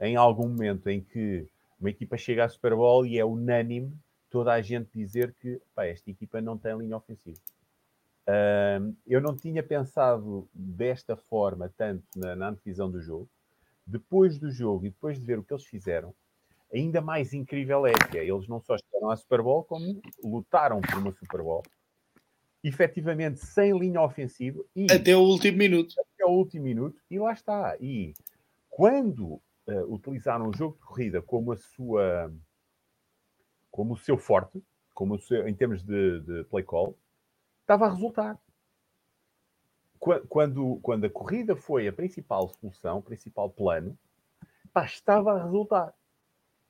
em algum momento em que uma equipa chega à Super Bowl e é unânime toda a gente dizer que pá, esta equipa não tem linha ofensiva. Ahm, eu não tinha pensado desta forma tanto na, na antevisão do jogo. Depois do jogo e depois de ver o que eles fizeram, ainda mais incrível é que é, eles não só chegaram à Super Bowl, como lutaram por uma Super Bowl, efetivamente sem linha ofensiva e Até o último minuto. até o último minuto, e lá está. E quando eh, utilizaram o jogo de corrida como a sua como o seu forte, como o seu, em termos de, de play call, estava a resultar. Qua- Quando, quando a corrida foi a principal solução, o principal plano, pá, estava a resultar.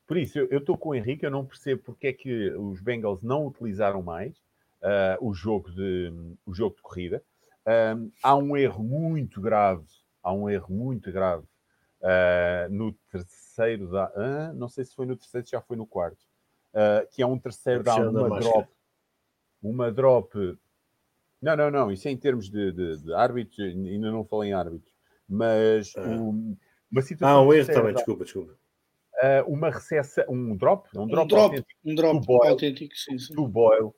Por isso, eu estou com o Henrique, eu não percebo porque é que os Bengals não utilizaram mais ah, o, jogo de, o jogo de corrida. Um, há um erro muito grave, há um erro muito grave ah, no terceiro da. ah, não sei se foi no terceiro, se já foi no quarto. ah, que é um terceiro da uma máscara. drop. Uma drop. Não, não, não. Isso é em termos de, de, de árbitros, ainda não falei em árbitros. Mas Ah. um- uma situação. Ah, um erro também, desculpa, desculpa. ah, uma recessa, um drop, um Um drop, drop, autêntico um drop do Boyle. autêntico, sim, sim. do Boyle,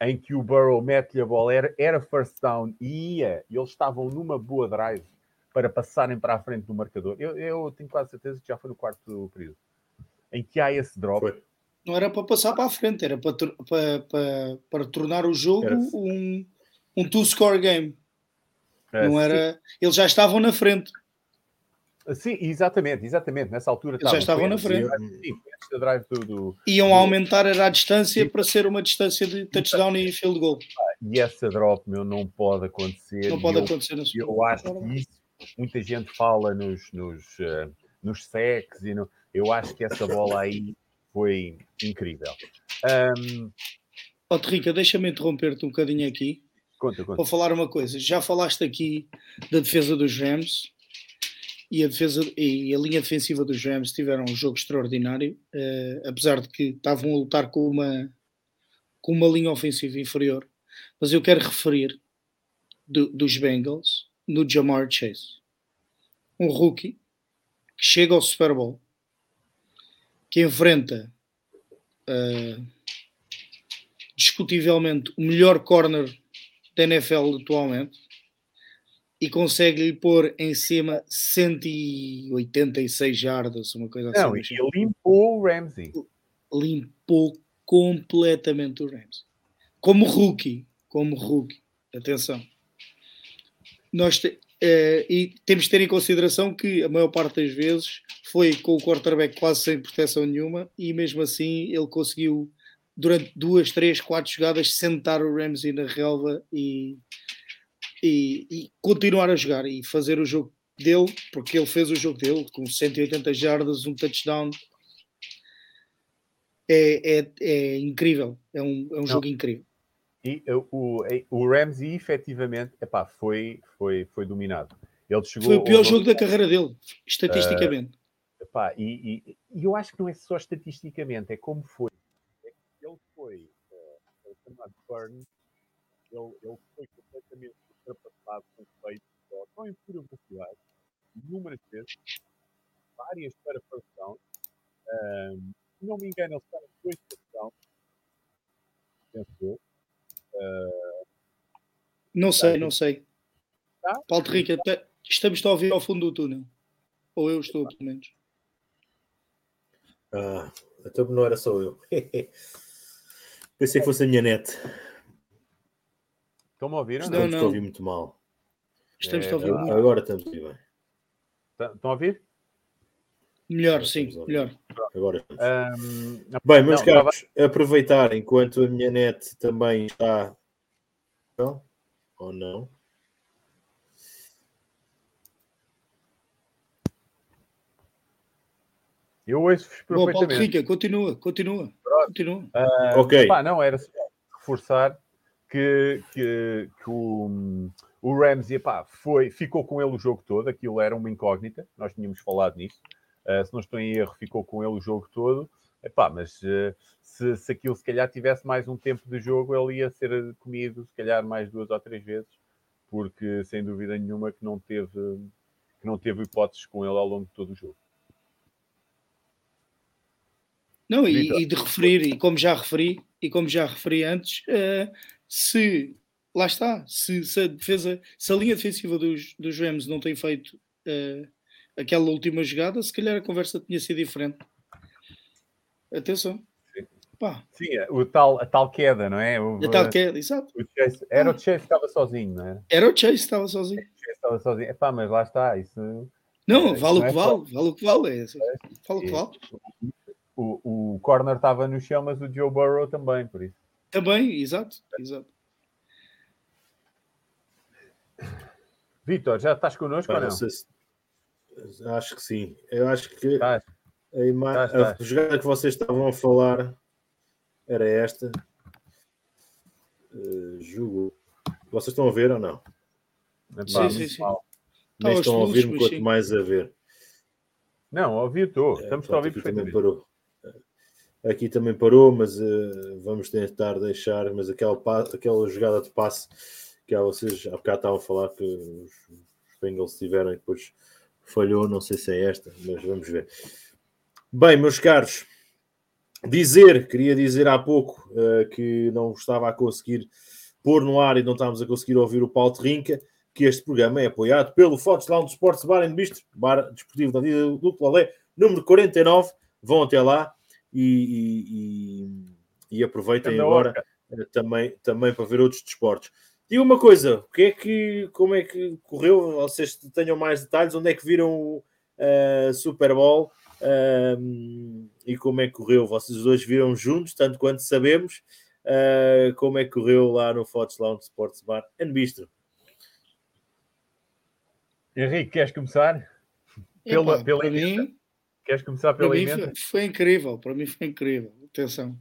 em que o Burrow mete-lhe a bola, era, era first down e ia, e eles estavam numa boa drive para passarem para a frente do marcador. Eu, eu tenho quase certeza que já foi no quarto período, em que há esse drop. Foi. Não era para passar para a frente, era para, para, para, para tornar o jogo Era- um, um two-score game. Ah, Não sim, era... Eles já estavam na frente. Sim, exatamente, exatamente. Nessa altura já estavam na frente. Drive do, do- Iam aumentar a distância para ser uma distância de touchdown e field goal. E essa drop, meu, não pode acontecer. Não pode eu- acontecer Eu Bowl. acho que isso, muita gente fala nos, nos, eh, nos sacks e no, eu acho que essa bola aí foi incrível. Ahm, Ó, Rica, deixa-me interromper-te um bocadinho aqui conta, conta. para falar uma coisa. Já falaste aqui da defesa dos Rams e a, defesa, e a linha defensiva dos Rams tiveram um jogo extraordinário, eh, apesar de que estavam a lutar com uma, com uma linha ofensiva inferior. Mas eu quero referir do- dos Bengals no Jamar Chase, um rookie que chega ao Super Bowl, que enfrenta eh, discutivelmente o melhor corner da NFL atualmente e consegue-lhe pôr em cima 186 jardas, uma coisa assim. Não, e ele limpou o Ramsey. Limpou completamente o Rams. Como rookie, como rookie. Atenção. Nós te- eh, e temos de ter em consideração que a maior parte das vezes foi com o quarterback quase sem proteção nenhuma e mesmo assim ele conseguiu durante duas, três, quatro jogadas sentar o Ramsey na relva e, e, e continuar a jogar e fazer o jogo dele, porque ele fez o jogo dele com 180 jardas, um touchdown. É, é, é incrível, é um, é um jogo incrível. E uh, o, o Ramsey, efetivamente, epá, foi, foi, foi dominado. Ele chegou Foi o pior ao- jogo da carreira dele, estatisticamente. Epá, e, e- e eu acho que não é só estatisticamente, é como foi. É ele foi é burn, ele, ele foi completamente ultrapassado com feito, só, não em pura velocidade, inúmeras vezes, Um, se não me engano, eles estão em dois touchdowns. Penso uh, Não sei, não sei. Tá? Paulo Rica, estamos a ouvir ao fundo do túnel. Ou eu estou, pelo menos. Ah, então não era só eu. (laughs) Pensei que fosse a minha net. Estão-me a ouvir? Não, não. a ouvir muito mal. Estamos é, a ouvir muito. Agora estamos a ouvir bem. Tá, estão a ouvir? Melhor, sim, melhor. Agora um, Bem, meus caros, aproveitar enquanto a minha net também está. Não? Ou não? Eu ouço-vos perfeitamente. Bom, Paulo Rica, continua, continua. continua. Uh, ok. Pá, não, era só reforçar que, que, que o, o Ramsey pá, foi, ficou com ele o jogo todo, aquilo era uma incógnita, nós tínhamos falado nisso. Uh, se não estou em erro, ficou com ele o jogo todo. Epá, mas uh, se, se aquilo se calhar tivesse mais um tempo de jogo, ele ia ser comido se calhar mais duas ou três vezes, porque sem dúvida nenhuma que não teve, que não teve hipóteses com ele ao longo de todo o jogo. Não, e, e, de referir, e como já referi, e como já referi antes, uh, se lá está, se, se, a defesa, se a linha defensiva dos, dos Rams não tem feito uh, aquela última jogada, se calhar a conversa tinha sido diferente. Atenção. Sim, Pá. Sim é, o tal, a tal queda, não é? O, a tal queda, exato. O Chase, era o Chase que estava sozinho, não é? Era o Chase que estava sozinho. O Chase estava sozinho. Epá, mas lá está, isso. Não, vale o que vale, vale o que vale. É, vale o que vale o, o corner estava no chão, mas o Joe Burrow também, por isso. Também, exato, exato. Vitor, já estás connosco ou não? Se... Acho que sim. Eu acho que a, ima... a jogada que vocês estavam a falar era esta. Uh, jogo. Vocês estão a ver ou não? sim, sim, sim. Nem estão a ouvir-me, quanto mais a ver. Não, ouvi estou. É, Estamos é, a ouvir perfeitamente. Parou. Aqui também parou, mas uh, vamos tentar deixar. Mas aquela, aquela jogada de passe que vocês há bocado estavam a falar que os, Bengals tiveram e depois falhou. Não sei se é esta, mas vamos ver. Bem, meus caros, dizer, queria dizer há pouco uh, que não estava a conseguir pôr no ar e não estávamos a conseguir ouvir o Paulo Rinca, que este programa é apoiado pelo Fortes Lounge Sports Bar and Bistro, bar desportivo da Vida do Clalé, número 49. Vão até lá e, e, e aproveitem agora eh, também, também para ver outros desportos. Diga uma coisa, o que é que, como é que correu? Vocês tenham mais detalhes, onde é que viram o uh, Super Bowl uh, e como é que correu? Vocês dois viram juntos, tanto quanto sabemos, uh, como é que correu lá no Fox Lounge Sports Bar and Bistro? Henrique, queres começar? Pela, pela mim, Queres começar pela foi, foi, incrível, para mim foi incrível. Atenção.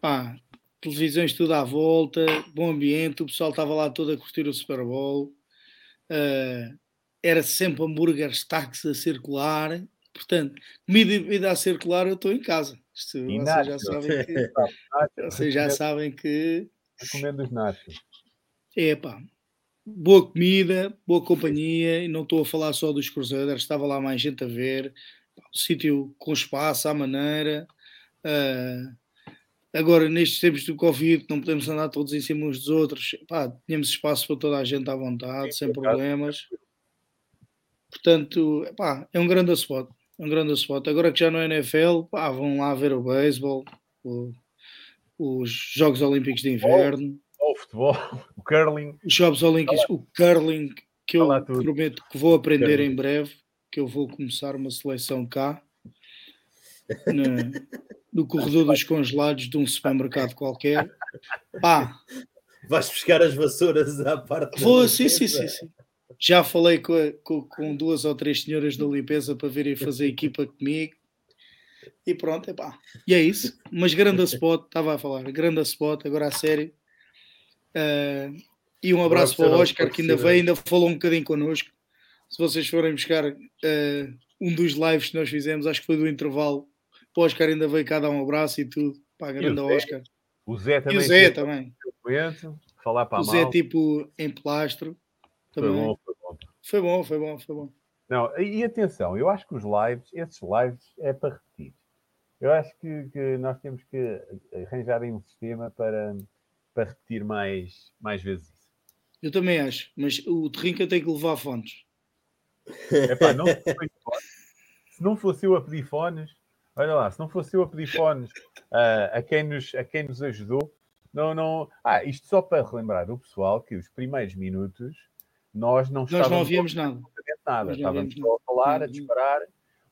Pá, televisões tudo à volta, bom ambiente, o pessoal estava lá todo a curtir o Super Bowl. Uh, era sempre hambúrgueres, táxis a circular. Portanto, comida e bebida a circular, eu estou em casa. Isto, vocês já sabem que. (laughs) vocês já sabem que. Comendo os nachos. É pá, boa comida, boa companhia, e não estou a falar só dos Crusaders, estava lá mais gente a ver, sítio com espaço, à maneira. Uh, agora, nestes tempos do Covid, não podemos andar todos em cima uns dos outros. Pá, tínhamos espaço para toda a gente à vontade, Sim, sem problemas. Portanto, pá, é um grande spot. É um grande spot. Agora que já não é NFL, pá, vão lá ver o beisebol, os Jogos Olímpicos de Inverno. O futebol, o curling. Os Jogos Olímpicos, o curling, que eu prometo que vou aprender curling. em breve que eu vou começar uma seleção cá, (laughs) no, no corredor dos congelados de um supermercado qualquer. Pá! Vais buscar as vassouras à parte. Vou, sim, sim, sim, sim. Já falei com, com, com, duas ou três senhoras da limpeza para virem fazer equipa comigo. E pronto, epá. E é isso. Mas grande spot, estava a falar, grande spot, agora a sério. Uh, e um abraço para o Oscar, que ainda veio, ainda falou um bocadinho connosco se vocês forem buscar uh, um dos lives que nós fizemos, acho que foi do intervalo, o Oscar ainda veio cá dar um abraço e tudo. Pá, grande o Oscar. O Zé também. E o Zé também. falar para o Zé tipo em plastro. Também. Foi bom, foi bom. Foi bom, foi bom, foi bom. Não, e atenção, eu acho que os lives, esses lives é para repetir. Eu acho que, que, nós temos que arranjar um sistema para, para repetir mais, mais vezes isso. Eu também acho, mas o Trinca tem que levar fones. Epá, não se não fosse eu a pedir fones, olha lá, se não fosse eu a pedir fones uh, a, quem nos, a quem nos ajudou, não, não. Ah, isto só para relembrar o pessoal que os primeiros minutos nós não nós não ouvíamos nada. nada. Estávamos só a falar, a disparar.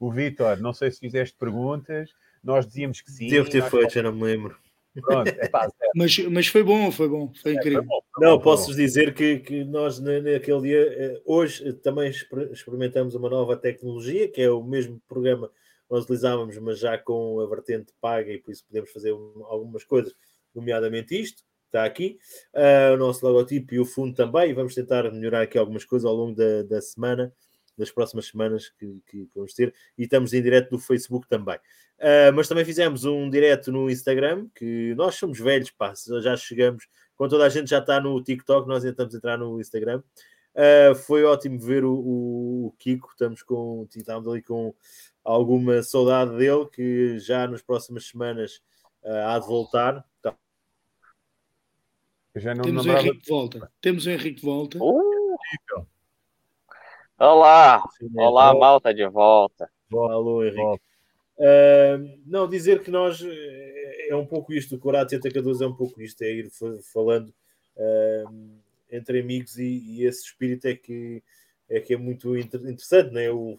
O Vitor, não sei se fizeste perguntas, nós dizíamos que sim. Devo ter feito, já não me lembro. Pronto, é pá, mas, mas foi bom, foi bom, foi incrível. É, foi bom, foi não, posso-vos dizer que, que nós naquele dia, eh, hoje também experimentamos uma nova tecnologia, que é o mesmo programa que nós utilizávamos, mas já com a vertente paga, e por isso podemos fazer algumas coisas, nomeadamente isto, está aqui, uh, o nosso logotipo e o fundo também, e vamos tentar melhorar aqui algumas coisas ao longo da, da semana das próximas semanas que, que, vamos ter e estamos em direto no Facebook também. Uh, mas também fizemos um direto no Instagram, que nós somos velhos, pá, já chegamos, quando toda a gente já está no TikTok, nós tentamos entrar no Instagram. Uh, foi ótimo ver o, o, Kiko, estamos, com, estamos ali com alguma saudade dele, que já nas próximas semanas uh, há de voltar. Tá. Temos o Henrique de volta. Temos o Henrique de volta. Uh! Olá, olá, malta de volta. Alô, Henrique. Uh, não, dizer que nós é, é um pouco isto, o Corate Atacadores é um pouco isto, é ir falando uh, entre amigos e, e, esse espírito é que é, que é muito interessante, né? o,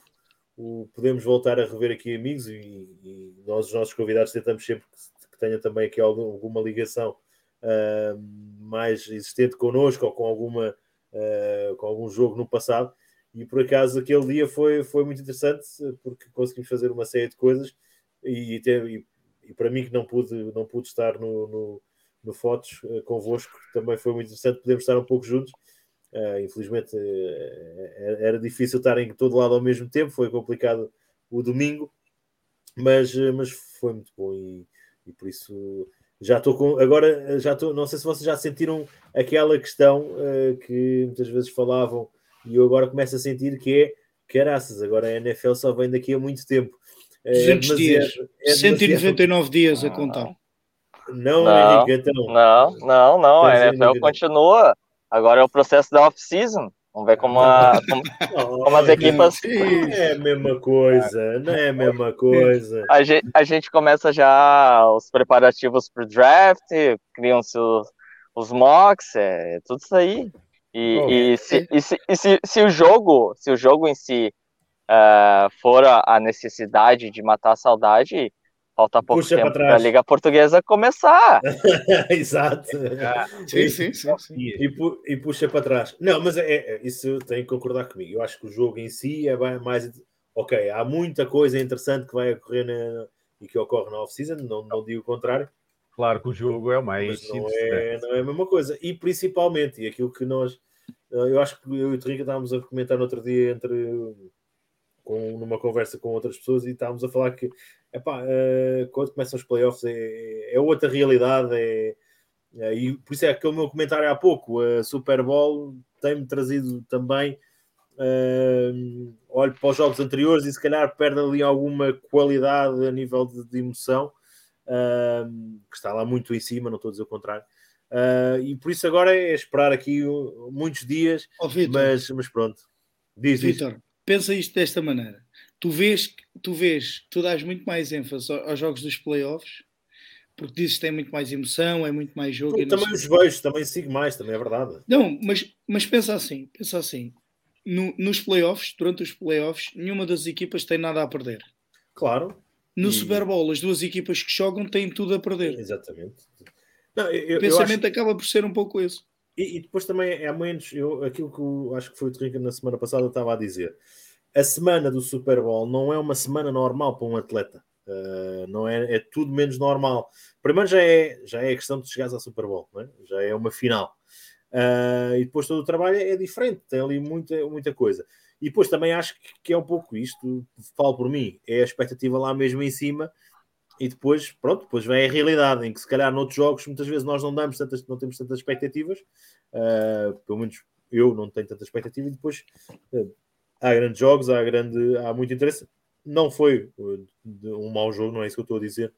o, podemos voltar a rever aqui amigos e, e nós, os nossos convidados, tentamos sempre que, que tenha também aqui alguma ligação uh, mais existente connosco ou com, alguma, com algum jogo no passado e por acaso aquele dia foi, foi muito interessante porque conseguimos fazer uma série de coisas e, e, e para mim que não pude, não pude estar no, no, no Fotos uh, convosco também foi muito interessante podemos estar um pouco juntos. Uh, infelizmente uh, era difícil estar em todo lado ao mesmo tempo, foi complicado o domingo, mas, mas foi muito bom e, e por isso já estou com. Agora já estou. Não sei se vocês já sentiram aquela questão que muitas vezes falavam e eu agora começo a sentir que é caraças, agora a NFL só vem daqui a muito tempo. 200 é, dias, é 199 dias a contar. Não, não, Henrique, então. Não, não, não, a NFL continua. Agora é o processo da off-season. Vamos ver como, a, (laughs) como, como, as equipas. Não é a mesma coisa, não é a mesma coisa. A gente, a gente começa já os preparativos para o draft, criam-se os, os mocks, é tudo isso aí. E, oh, e, se, e, se, e se, se, o jogo, se o jogo em si uh, for a, a, necessidade de matar a saudade, falta pouco Puxa tempo para a Liga Portuguesa começar. (laughs) Exato. Ah, sim, sim, sim, sim. E, pu e, puxa para trás. Não, mas é, é, isso tem que concordar comigo. Eu acho que o jogo em si é mais. Ok, há muita coisa interessante que vai ocorrer na, e que ocorre na off-season, não, não digo o contrário Claro que o jogo é o mais. Mas não é, não é a mesma coisa. E principalmente, e aquilo que nós. Eh, eu acho que eu e o Trica estávamos a comentar no outro dia entre. Com, numa conversa com outras pessoas e estávamos a falar que epá, uh, quando começam os playoffs é, é outra realidade é, é, e por isso é que o meu comentário há pouco a Super Bowl tem-me trazido também uh, olho para os jogos anteriores e se calhar perde ali alguma qualidade a nível de, de emoção que está lá muito em cima, não estou a dizer o contrário. Uh, e por isso agora é esperar aqui muitos dias, oh, mas, mas pronto. Diz Vitor, pensa isto desta maneira. Tu vês, tu vês, tu dás muito mais ênfase aos jogos dos playoffs, porque dizes que tem muito mais emoção, é muito mais jogo. Eu também os vejo, também sigo mais, também é verdade. Não, mas, mas pensa assim, pensa assim. No, nos playoffs, durante os playoffs, nenhuma das equipas tem nada a perder. Claro. No e... Super Bowl, as duas equipas que jogam têm tudo a perder. Exatamente. Não, eu, o pensamento acho... acaba por ser um pouco isso. E, e, depois também é menos eu, aquilo que eu, acho que foi o Trinca na semana passada estava a dizer. A semana do Super Bowl não é uma semana normal para um atleta. Uh, não é, é tudo menos normal. Primeiro já é, já é a questão de chegares ao Super Bowl, é? já é uma final. Uh, e depois todo o trabalho é, é diferente, tem ali muita, muita coisa. E depois também acho que é um pouco isto, falo por mim, é a expectativa lá mesmo em cima e depois, pronto, depois vem a realidade, em que se calhar noutros jogos muitas vezes nós não damos tantas, não temos tantas expectativas, uh, pelo menos eu não tenho tantas expectativas, e depois uh, há grandes jogos, há, grande, há muito interesse. não foi um mau jogo, não é isso que eu estou a dizer.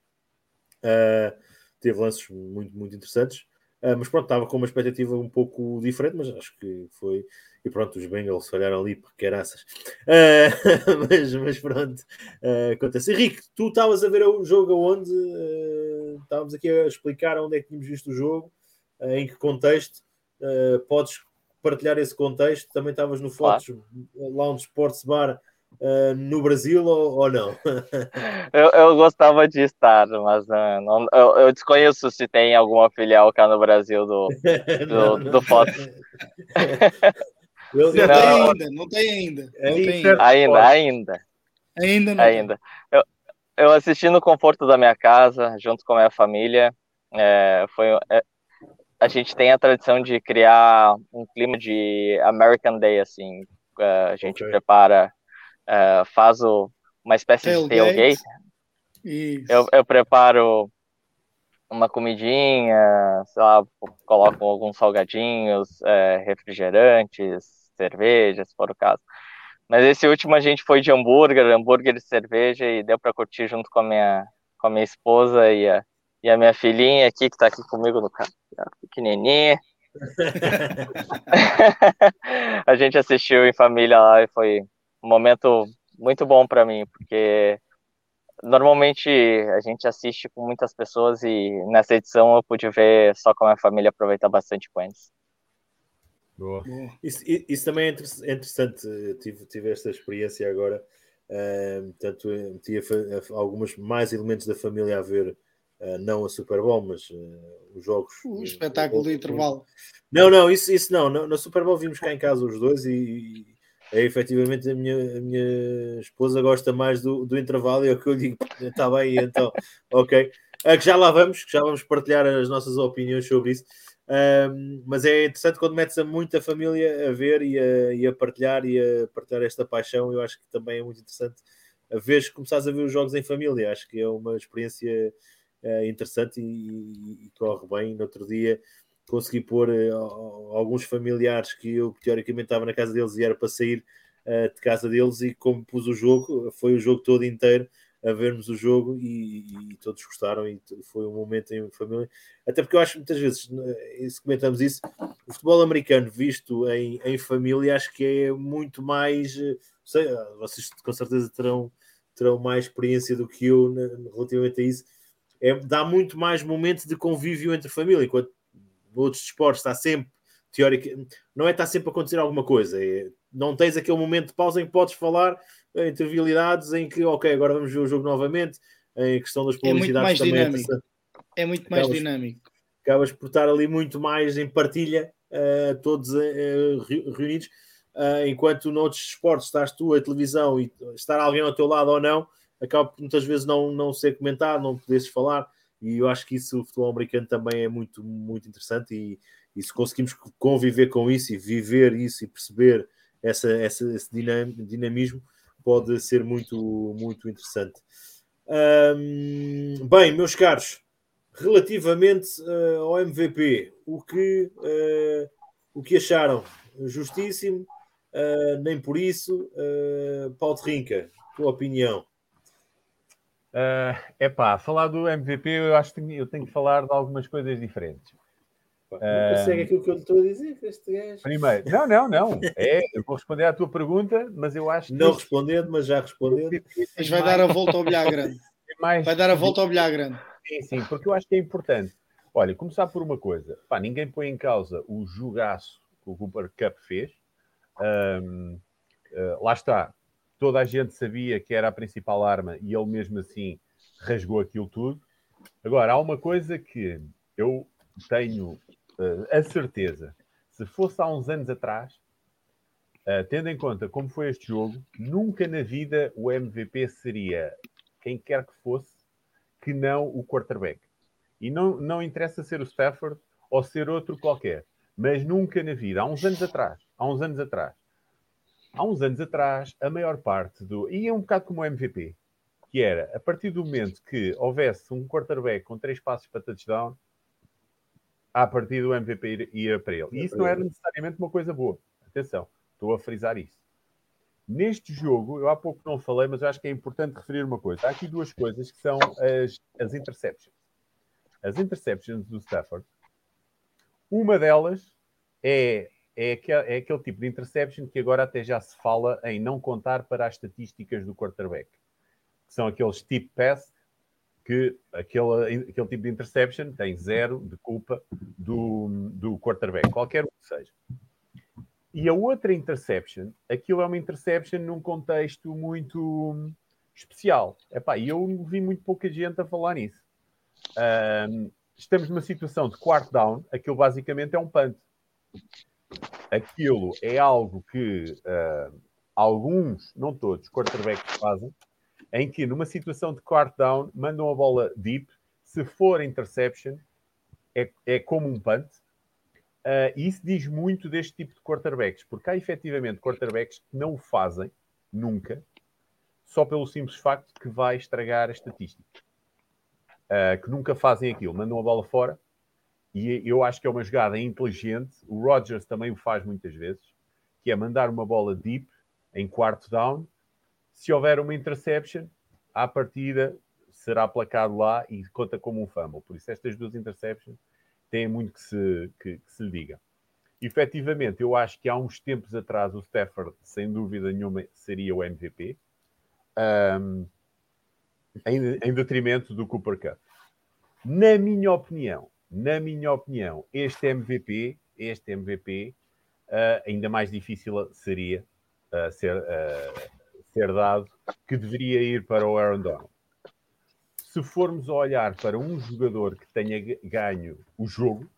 Uh, teve lances muito, muito interessantes. Uh, mas pronto, estava com uma expectativa um pouco diferente, mas acho que foi. E pronto, os Bengals falharam ali porque eraças. Uh, (laughs) mas, mas pronto, uh, acontece. Henrique, tu estavas a ver o jogo aonde? Uh, estávamos aqui a explicar onde é que tínhamos visto o jogo, em que contexto. podes partilhar esse contexto? Também estavas no Fotos claro. Lounge Sports Bar Uh, no Brasil ou, ou não? (laughs) eu, eu, gostava de estar, mas uh, não, eu, eu, desconheço se tem alguma filial cá no Brasil do, (laughs) do, não, não. do Foto. não, tem ainda, não tem ainda. Não tem ainda, ainda. Ainda, ainda. ainda. Eu, eu assisti no conforto da minha casa, junto com a minha família. É, foi, é, a gente tem a tradição de criar um clima de American Day, assim. É, a gente okay. prepara uh, faz o, uma espécie tailgate. de tailgate. Eu, eu preparo uma comidinha, sei lá, coloco alguns salgadinhos, é, refrigerantes, cerveja, se for o caso. Mas esse último a gente foi de hambúrguer, hambúrguer e cerveja, e deu para curtir junto com a minha, com a minha esposa e a, e a minha filhinha aqui, que está aqui comigo no carro, pequenininha. (laughs) (laughs) a gente assistiu em família lá e foi, um momento muito bom para mim, porque normalmente a gente assiste com muitas pessoas e nessa edição eu pude ver só com a minha família aproveitar bastante com eles. Boa. Isso, isso também é interessante, tive, tive esta experiência agora. Uh, portanto, tinha algumas mais elementos da família a ver, uh, não a Super Bowl, mas uh, os jogos. O espetáculo do intervalo. Não, não, isso, isso não. Na Super Bowl vimos cá em casa os dois e, é efetivamente a minha, a minha esposa gosta mais do, do intervalo e é o que eu digo, está bem, então, (laughs) ok. É que já lá vamos, que já vamos partilhar as nossas opiniões sobre isso. Um, mas é interessante quando metes a muita família a ver e a, e a, partilhar e a partilhar esta paixão. Eu acho que também é muito interessante a vez que começares a ver os jogos em família. Acho que é uma experiência uh, interessante e, e, corre bem. No outro dia consegui pôr uh, alguns familiares que eu teoricamente estava na casa deles e era para sair uh, de casa deles e como pus o jogo, foi o jogo todo inteiro a vermos o jogo e, e, todos gostaram e foi um momento em família. Até porque eu acho muitas vezes, eh, se comentamos isso, o futebol americano visto em, em família acho que é muito mais, sei, vocês com certeza terão, terão mais experiência do que eu relativamente a isso. É, dá muito mais momentos de convívio entre família, enquanto outros esportes está sempre teórica, não é estar sempre a acontecer alguma coisa, é, não tens aquele momento de pausa em que podes falar em trivialidades em que, ok, agora vamos ver o jogo novamente, em questão das publicidades é muito mais também. Dinâmico. É muito mais acabas, dinâmico. Acabas por estar ali muito mais em partilha, uh, todos uh, reunidos, uh, enquanto noutros esportes estás tu, a televisão, e estar alguém ao teu lado ou não, acaba por muitas vezes não, não ser comentado, não poderes falar e eu acho que isso o futebol americano também é muito, muito interessante e, e se conseguimos conviver com isso e viver isso e perceber essa, essa, esse dinamismo, pode ser muito, muito interessante. bem, meus caros, relativamente uh, ao MVP, o que, uh, o que acharam? Justíssimo, uh, nem por isso. Paulo Rinca, tua opinião? É uh, pá, falar do MVP, eu acho que eu tenho que falar de algumas coisas diferentes. Não consegue aquilo que eu estou a dizer, este gajo. Primeiro, não, não, não. É, eu vou responder à tua pergunta, mas eu acho que. Não respondendo, mas já respondendo. Mas vai dar a volta ao bilhar grande. Mais... Vai dar a volta ao bilhar grande. Sim, sim, porque eu acho que é importante. Olha, começar por uma coisa. Pá, ninguém põe em causa o jogaço que o Cooper Cup fez. Um, uh, ah, lá está toda a gente sabia que era a principal arma e ele mesmo assim rasgou aquilo tudo. Agora, há uma coisa que eu tenho uh, a certeza, se fosse há uns anos atrás, uh, tendo em conta como foi este jogo, nunca na vida o MVP seria quem quer que fosse que não o quarterback. E não, não interessa ser o Stafford ou ser outro qualquer, mas nunca na vida, há uns anos atrás, há uns anos atrás, há uns anos atrás, a maior parte do. E é um bocado como o MVP, que era a partir do momento que houvesse um quarterback com três passos para touchdown, a partir do MVP ia para ele. E isso não era necessariamente uma coisa boa. Atenção, estou a frisar isso. Neste jogo, eu há pouco não falei, mas acho que é importante referir uma coisa. Há aqui duas coisas que são as, as interceptions. As interceptions do Stafford. Uma delas é, é, aquele, é aquele tipo de interception que agora até já se fala em não contar para as estatísticas do quarterback. Que são aqueles tip pass que aquele, aquele tipo de interception tem zero de culpa do, do quarterback, qualquer um que seja. E a outra interception, aquilo é uma interception num contexto muito especial. Epá, e eu vi muito pouca gente a falar nisso. Um, estamos numa situação de quarto down, aquilo basicamente é um punt. Aquilo é algo que uh, alguns, não todos, quarterbacks fazem, em que numa situação de quarto down mandam a bola deep, se for interception, é, é como um punt, Uh, isso diz muito deste tipo de quarterbacks, porque há efetivamente quarterbacks que não o fazem nunca, só pelo simples facto que vai estragar a estatística. Uh, que nunca fazem aquilo, mandam a bola fora, e eu acho que é uma jogada inteligente. O Rodgers também o faz muitas vezes, que é mandar uma bola deep em quarto down. Se houver uma interception, à partida será placado lá e conta como um fumble. Por isso, estas duas interceptions tem muito que se, que, que se lhe diga. Efetivamente, eu acho que há uns tempos atrás o Stafford, sem dúvida nenhuma, seria o MVP, um, em, em detrimento do Cooper Cup. Na minha opinião, na minha opinião, este MVP, este MVP, uh, ainda mais difícil seria uh, ser, uh, ser dado, que deveria ir para o Aaron Donald. Se formos olhar para um jogador que tenha ganho o jogo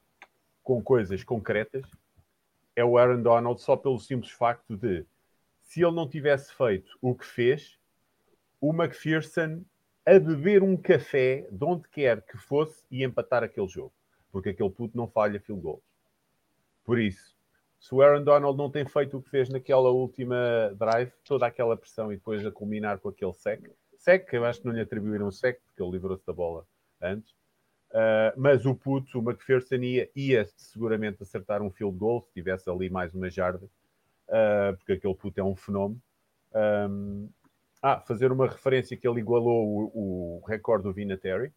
com coisas concretas, é o Aaron Donald só pelo simples facto de se ele não tivesse feito o que fez, o McPherson a beber um café de onde quer que fosse e empatar aquele jogo. Porque aquele puto não falha field goals. Por isso, se o Aaron Donald não tem feito o que fez naquela última drive, toda aquela pressão e depois a culminar com aquele sec, sec, eu acho que não lhe atribuíram sec, porque ele livrou-se da bola antes. Uh, mas o puto, o McPherson, ia, ia seguramente acertar um field goal se tivesse ali mais uma jarda, uh, porque aquele puto é um fenómeno. Um, ah, fazer uma referência que ele igualou o, o recorde do Vinatieri.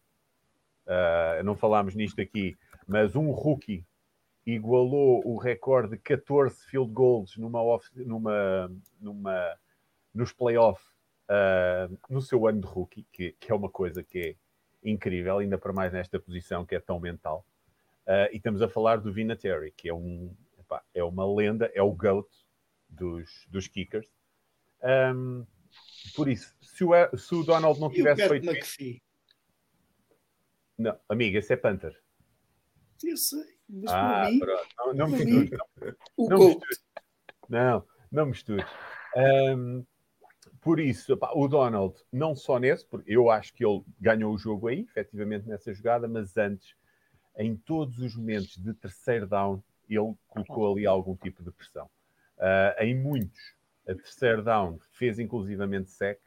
Uh, não falámos nisto aqui, mas um rookie igualou o recorde de 14 field goals numa, off, numa, numa, nos playoffs uh, no seu ano de rookie, que, que, é uma coisa que é incrível, ainda para mais nesta posição que é tão mental. Uh, e estamos a falar do Vinatieri, que é, um, epá, é uma lenda, é o GOAT dos, dos kickers. Um, por isso, se o, se o Donald não tivesse feito. McPhee? Não, amiga, esse é Panther. Eu sei, mas ah, mim, não, não, mistures, não, não, mistures. não, não mistures. Um, por isso, o Donald, não só nesse, porque eu acho que ele ganhou o jogo aí, efetivamente nessa jogada, mas antes, em todos os momentos de terceiro down, ele colocou ali algum tipo de pressão. Uh, em muitos, a terceiro down fez inclusivamente sec.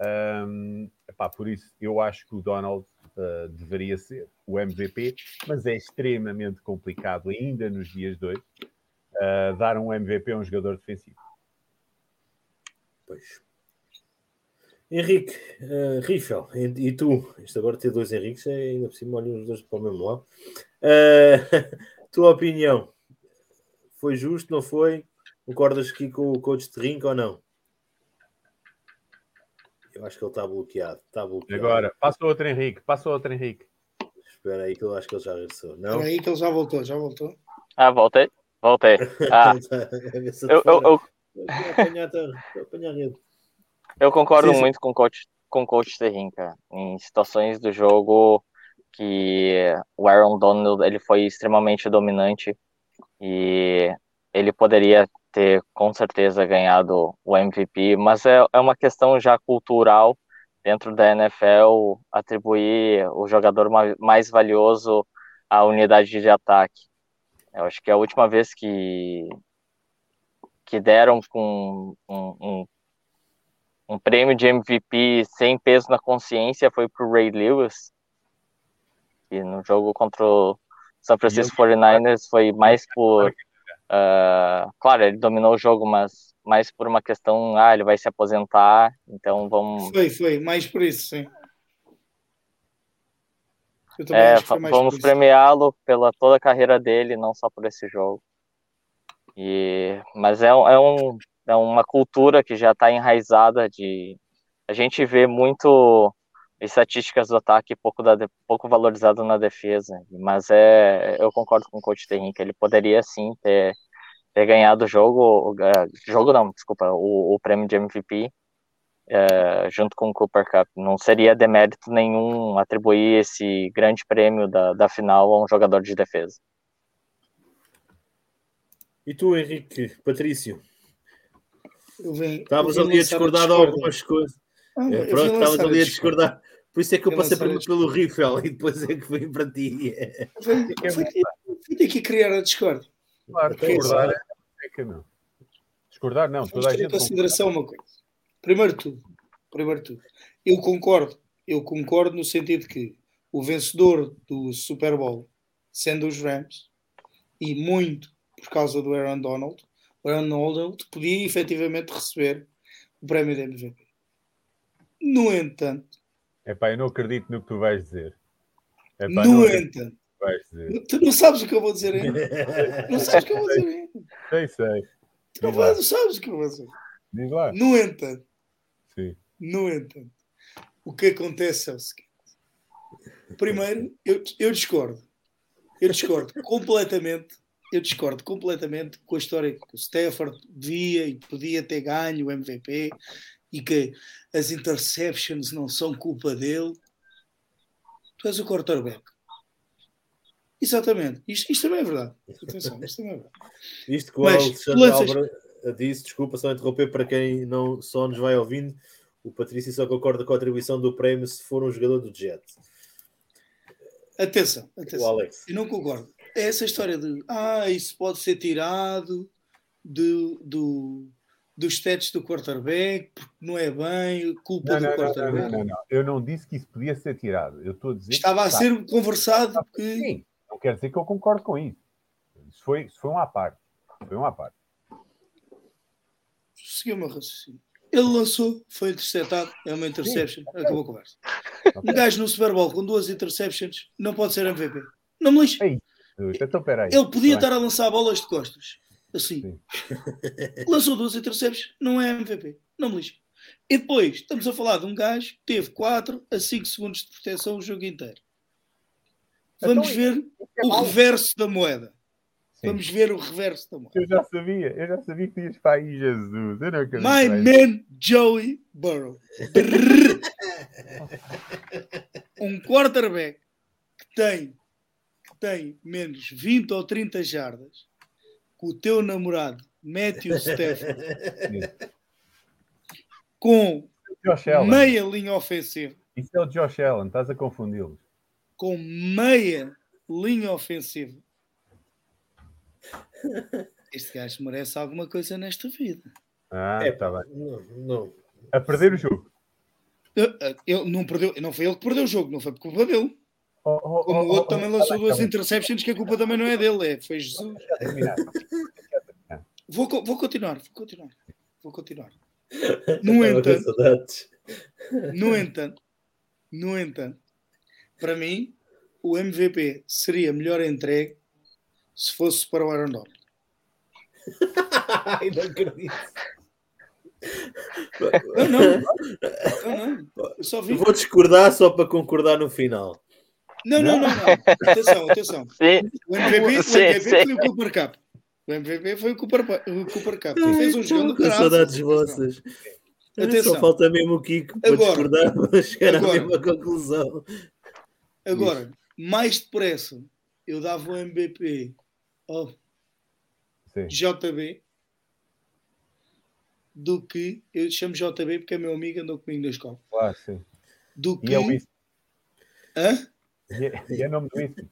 Um, epá, por isso, eu acho que o Donald uh, deveria ser o MVP, mas é extremamente complicado, ainda nos dias de hoje, uh, dar um MVP a um jogador defensivo. Pois. Henrique, uh, Rifel, e, e, tu? Isto agora ter dois Henriques é ainda por cima, olham os dois para o mesmo lado. Uh, (laughs) tua opinião? Foi justo, não foi? Concordas aqui com o coach de Rinco ou não? Eu acho que ele está bloqueado. Está bloqueado. Agora, passa outro Henrique, passa outro Henrique. Espera aí que eu acho que ele já regressou. Não? Espera aí que ele já voltou, já voltou. Ah, voltei, voltei. (laughs) Ah. eu, eu, eu... Apanhar, apanhar rede. Eu concordo sim, sim. muito com o coach, com o coach Terrin, cara. Em situações do jogo que o Aaron Donald ele foi extremamente dominante e ele poderia ter com certeza ganhado o MVP, mas é, é uma questão já cultural dentro da NFL atribuir o jogador mais valioso à unidade de ataque. Eu acho que a última vez que que deram com um, um um prêmio de MVP sem peso na consciência foi para o Ray Lewis. E no jogo contra o San Francisco 49ers foi mais por. Uh, claro, ele dominou o jogo, mas mais por uma questão, ah, ele vai se aposentar, então vamos. Foi, foi, mais por isso, sim. É, vamos premiá-lo pela toda a carreira dele, não só por esse jogo. E, mas é, é, um, é uma cultura que já está enraizada de. A gente vê muito estatísticas do ataque pouco, da, pouco valorizado na defesa, mas é, eu concordo com o coach Terrin que ele poderia sim ter, ter ganhado o jogo, jogo não, desculpa, o, o prêmio de MVP é, junto com o Cooper Cup. Não seria demérito nenhum atribuir esse grande prêmio da, da final a um jogador de defesa. E tu, Henrique, Patrício? Estavas ali a discordar de algumas coisas. Ah, é, pronto, estavas ali a discordar. Por isso é que eu passei primeiro pelo Riffel e depois é que fui para ti. (laughs) Fui aqui criar a discórdia. Claro, discordar é que não. Discordar não. Toda a gente consideração uma coisa. Primeiro tudo, primeiro tudo, eu concordo, eu concordo no sentido que o vencedor do Super Bowl, sendo os Rams, e muito por causa do Aaron Donald, o Aaron Donald podia efetivamente receber o prémio de MVP. No entanto, Epá, eu não acredito no que tu vais dizer. Epá, no entanto, tu não sabes o que eu vou dizer ainda. Não (laughs) sabes o que eu vou dizer ainda. Sei, sei. Tu não, não sabes o que eu vou dizer. Diz lá. No entanto, Sim. no entanto, o que acontece é o seguinte. Primeiro, eu, eu discordo. Eu discordo (laughs) completamente. Eu discordo completamente com a história que o Stafford devia e podia ter ganho o MVP e que as interceptions não são culpa dele. Tu és o quarterback. Exatamente. Isto, isto também é verdade. Atenção, isto também é verdade. (laughs) Isto que o Mas, Alexandre lanças... Álvaro disse, desculpa só interromper para quem não só nos vai ouvindo, o Patrício só concorda com a atribuição do prémio se for um jogador do Jet. Atenção, atenção. O Alex. Eu não concordo. É essa história de ah, isso pode ser tirado do, do, dos stats do quarterback, porque não é bem, culpa não, do não, quarterback. Não, não, não, Eu não disse que isso podia ser tirado. Eu estou a dizer Estava a ser conversado que. Sim, não quer dizer que eu concordo com isso. Isso foi, isso foi uma parte. Foi uma parte. Seguiu o meu raciocínio. Ele lançou, foi interceptado, é uma interception, Sim. acabou a conversa. Um gajo no Super Bowl com duas interceptions não pode ser MVP. Não me lixe. Então, Ele podia estar a lançar bolas de costas assim. (laughs) Lançou duas interceptions, não é MVP. Não me lixe. E depois, estamos a falar de um gajo que teve 4 a 5 segundos de proteção o jogo inteiro. Vamos então, ver é o reverso da moeda. Sim. Vamos ver o reverso da moeda. Eu já sabia, eu já sabia que tinhas para aí, Jesus. Eu não My man Joey Burrow. (laughs) um quarterback que tem, que tem menos 20 ou 30 jardas com o teu namorado Matthew Stafford (laughs) com meia linha ofensiva. Isso é o Josh Allen, estás a confundi-los. Com meia linha ofensiva. Este gajo merece alguma coisa nesta vida. Ah, está é, bem. Não, não. A perder o jogo. Ele não, perdeu, não foi ele que perdeu o jogo, não foi por culpa dele. Oh, oh, Como o outro também lançou duas interceptions, que a culpa também não é dele, é, foi Jesus. Vou, vou continuar, vou continuar, vou continuar. (laughs) No entanto, no entanto, no entanto, para mim, o MVP seria melhor entregue se fosse para o Aaron Donald. (laughs) Ai, não acredito. Não, não. (laughs) não, não. só vi... Vou discordar só para concordar no final. Não, não, não, não. Atenção, atenção. (laughs) Sim. O MVP, sim, o MVP sim. foi o Cooper Cup. O MVP foi o Cooper, o Cooper Cup. Ai, fez um jogo de saudades vossas. Atenção. Só falta mesmo o Kiko para agora, discordar (laughs) para chegar agora, à mesma conclusão. Agora, mais depressa, eu dava o MVP ao JB do que eu chamo JB porque é meu amigo andou comigo na escola. Ah, sim. Do que. E é o Hã? E é nome do Insta.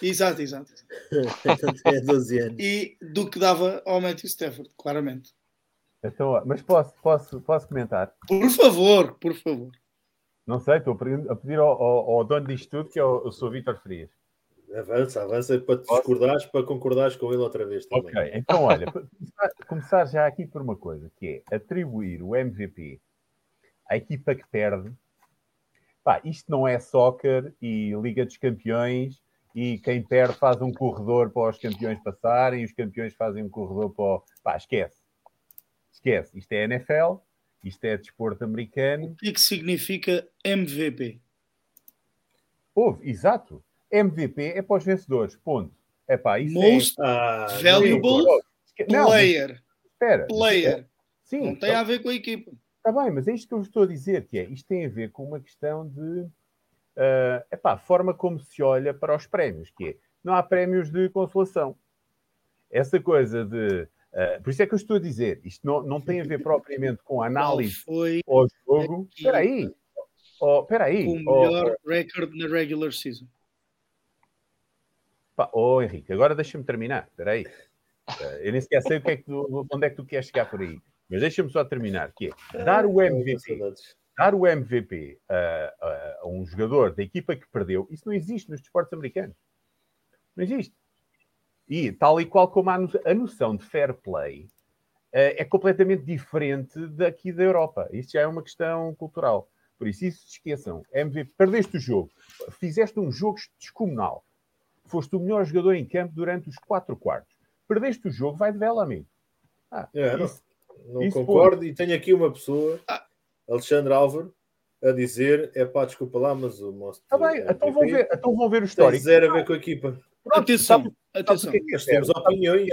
Exato, exato. (laughs) é 12 anos. E do que dava ao Matthew Stafford, claramente. Então, mas posso, posso, posso comentar? Por favor, por favor. Não sei, estou a pedir ao, ao, ao dono disto tudo, que é o, o Sr. Vitor Frias. Avança, avança para te discordares, para concordares com ele outra vez também. Ok, então olha, (laughs) começar, começar já aqui por uma coisa, que é atribuir o MVP à equipa que perde. Pá, isto não é soccer e Liga dos Campeões e quem perde faz um corredor para os campeões passarem e os campeões fazem um corredor para o... Pá, esquece. Esquece. Isto é NFL, isto é desporto americano. O que é que significa MVP? Houve, exato. MVP é para os vencedores, ponto. É pá, isso Most é... valuable não, player. espera. Player. Sim, não tem então, a ver com a equipa. Está bem, mas é isto que eu estou a dizer, que é, isto tem a ver com uma questão de uh, epá, a forma como se olha para os prémios, que é, não há prémios de consolação. Essa coisa de Uh, por isso é que eu estou a dizer, isto não, não tem a ver propriamente com análise foi ao jogo. Espera aí. Oh, espera aí. O melhor oh, recorde na regular season. Pá, oh, Henrique, agora deixa-me terminar. Espera aí. Uh, eu nem sequer sei o que é que tu, onde é que tu queres chegar por aí. Mas deixa-me só terminar, que é dar o MVP, dar o MVP a, a, a, um jogador da equipa que perdeu, isso não existe nos desportos americanos. Não existe. E tal e qual como a, noção de fair play uh, é completamente diferente daqui da Europa. Isso já é uma questão cultural. Por isso, isso se esqueçam. MVP, perdeste o jogo, fizeste um jogo descomunal, foste o melhor jogador em campo durante os quatro quartos. Perdeste o jogo, vai de vela, amigo. Ah, é, isso, não, não concordo. E tenho aqui uma pessoa, ah. Alexandre Álvaro, a dizer: é pá, desculpa lá, mas o nosso. Está bem, então vão, ver, então vão ver o histórico. Tem zero a ver com a equipa. Pronto, atenção, sabe, atenção. Sabe que é que é temos opiniões.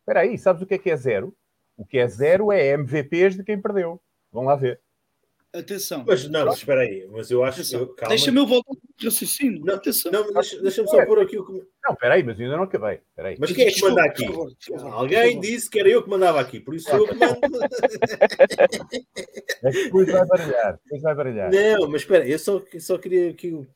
Espera aí, sabes o que é que é zero? O que é zero é MVPs de quem perdeu. Vão lá ver. Atenção. Mas não, mas espera aí, mas eu acho que. Deixa-me eu voltar ao raciocínio. Não, Atenção. não deixa-me deixa só pôr aqui o que. Não, espera aí, mas ainda não acabei. Aí. Mas quem é que manda aqui? Alguém disse que era eu que mandava aqui, por isso eu que mando. (laughs) É que depois vai baralhar, depois vai baralhar. Não, mas espera, eu só, só queria que.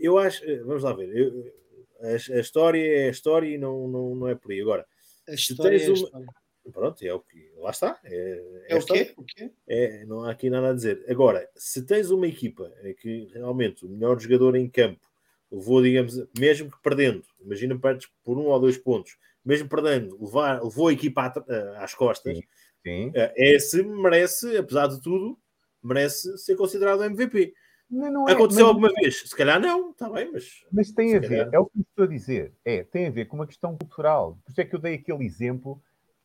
Eu acho. Vamos lá ver. Eu, a, a, história é a história e não, não, não é por aí. Agora, a história tens é uma. Pronto, é o que. Lá está. É, é, é o, quê? o quê? É, não há aqui nada a dizer. Agora, se tens uma equipa que realmente o melhor jogador em campo levou, digamos, mesmo que perdendo, imagina perdes por um ou dois pontos, mesmo perdendo, levar, levou a equipa às costas, sim, sim. é se merece, apesar de tudo, merece ser considerado MVP. Não, não é, Aconteceu alguma vez? Se calhar não, está bem, mas. Mas tem a ver, é o que estou a dizer, é, tem a ver com uma questão cultural. Por isso é que eu dei aquele exemplo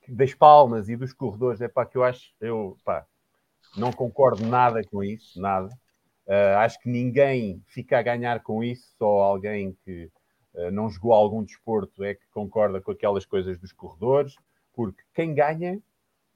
das palmas e dos corredores, é pá, que eu acho, eu pá, não concordo nada com isso, nada. Uh, acho que ninguém fica a ganhar com isso, só alguém que uh, não jogou algum desporto é que concorda com aquelas coisas dos corredores, porque quem ganha,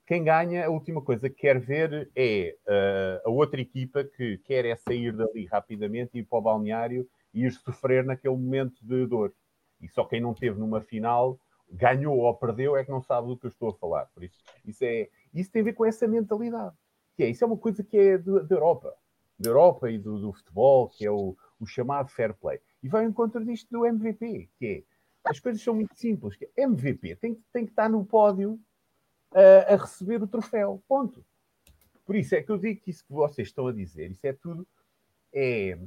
quem ganha, a última coisa que quer ver é uh, a outra equipa que quer é sair dali rapidamente, ir para o balneário e ir sofrer naquele momento de dor. E só quem não teve numa final ganhou ou perdeu é que não sabe do que eu estou a falar. Por isso, isso, é, isso tem a ver com essa mentalidade. Que é, isso é uma coisa que é da Europa. Da Europa e do, do futebol, que é o, o, chamado fair play. E vai ao encontro disto do MVP, que é, as coisas são muito simples. Que é, MVP tem, tem que estar no pódio uh, a receber o troféu. Ponto. Por isso é que eu digo que isso que vocês estão a dizer, isso é tudo, é,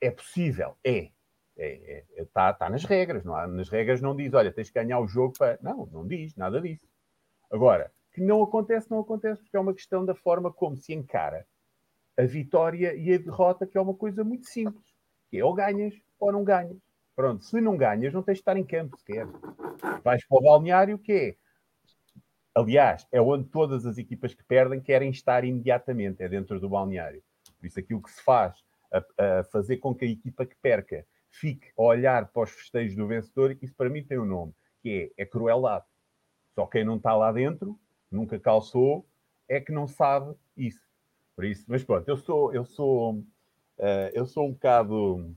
é possível, é, Está é, é, tá, tá nas regras, não há, nas regras não diz, olha, tens que ganhar o jogo para. Não, não diz nada disso. Agora, que não acontece, não acontece, porque é uma questão da forma como se encara a vitória e a derrota, que é uma coisa muito simples. Que é ou ganhas ou não ganhas. Pronto, se não ganhas, não tens de estar em campo sequer. Vais para o balneário, que é. Aliás, é onde todas as equipas que perdem querem estar imediatamente, é dentro do balneário. Por isso, aquilo que se faz a, a fazer com que a equipa que perca fique a olhar para os festejos do vencedor, isso para mim tem um nome, que é, é crueldade. Só quem não está lá dentro, nunca calçou, é que não sabe isso. Por isso, mas pronto, eu sou, eu sou, uh, eu sou um bocado,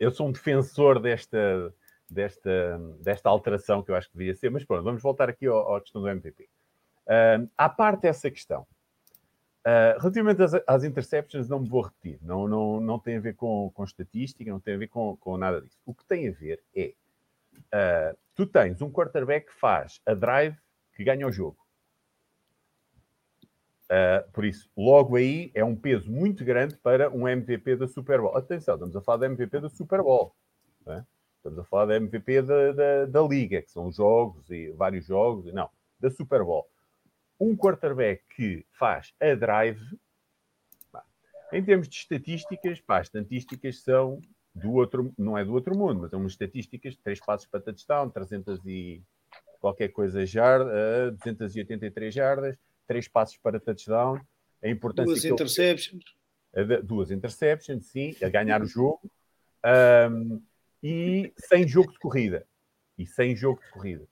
eu sou um defensor desta, desta, desta alteração que eu acho que devia ser, mas pronto, vamos voltar aqui à questão do MVP. Uh, à parte dessa questão, Uh, relativamente às, às, interceptions, não me vou repetir, não, não, não tem a ver com, com estatística, não tem a ver com, com nada disso. O que tem a ver é uh, tu tens um quarterback que faz a drive que ganha o jogo. Uh, por isso, logo aí é um peso muito grande para um MVP da Super Bowl. Atenção, estamos a falar da MVP da Super Bowl. É? Estamos a falar da MVP da, da, da liga, que são jogos e vários jogos. Não, da Super Bowl. Um quarterback que faz a drive, pá, em termos de estatísticas, pá, as estatísticas são do outro, não é do outro mundo, mas são umas estatísticas, três passos para touchdown, 300 e qualquer coisa jardas, uh, 283 jardas, três passos para touchdown, a importância duas interceptions. Ele, duas interceptions, sim, a ganhar o jogo. Um, e sem jogo de corrida. E sem jogo de corrida.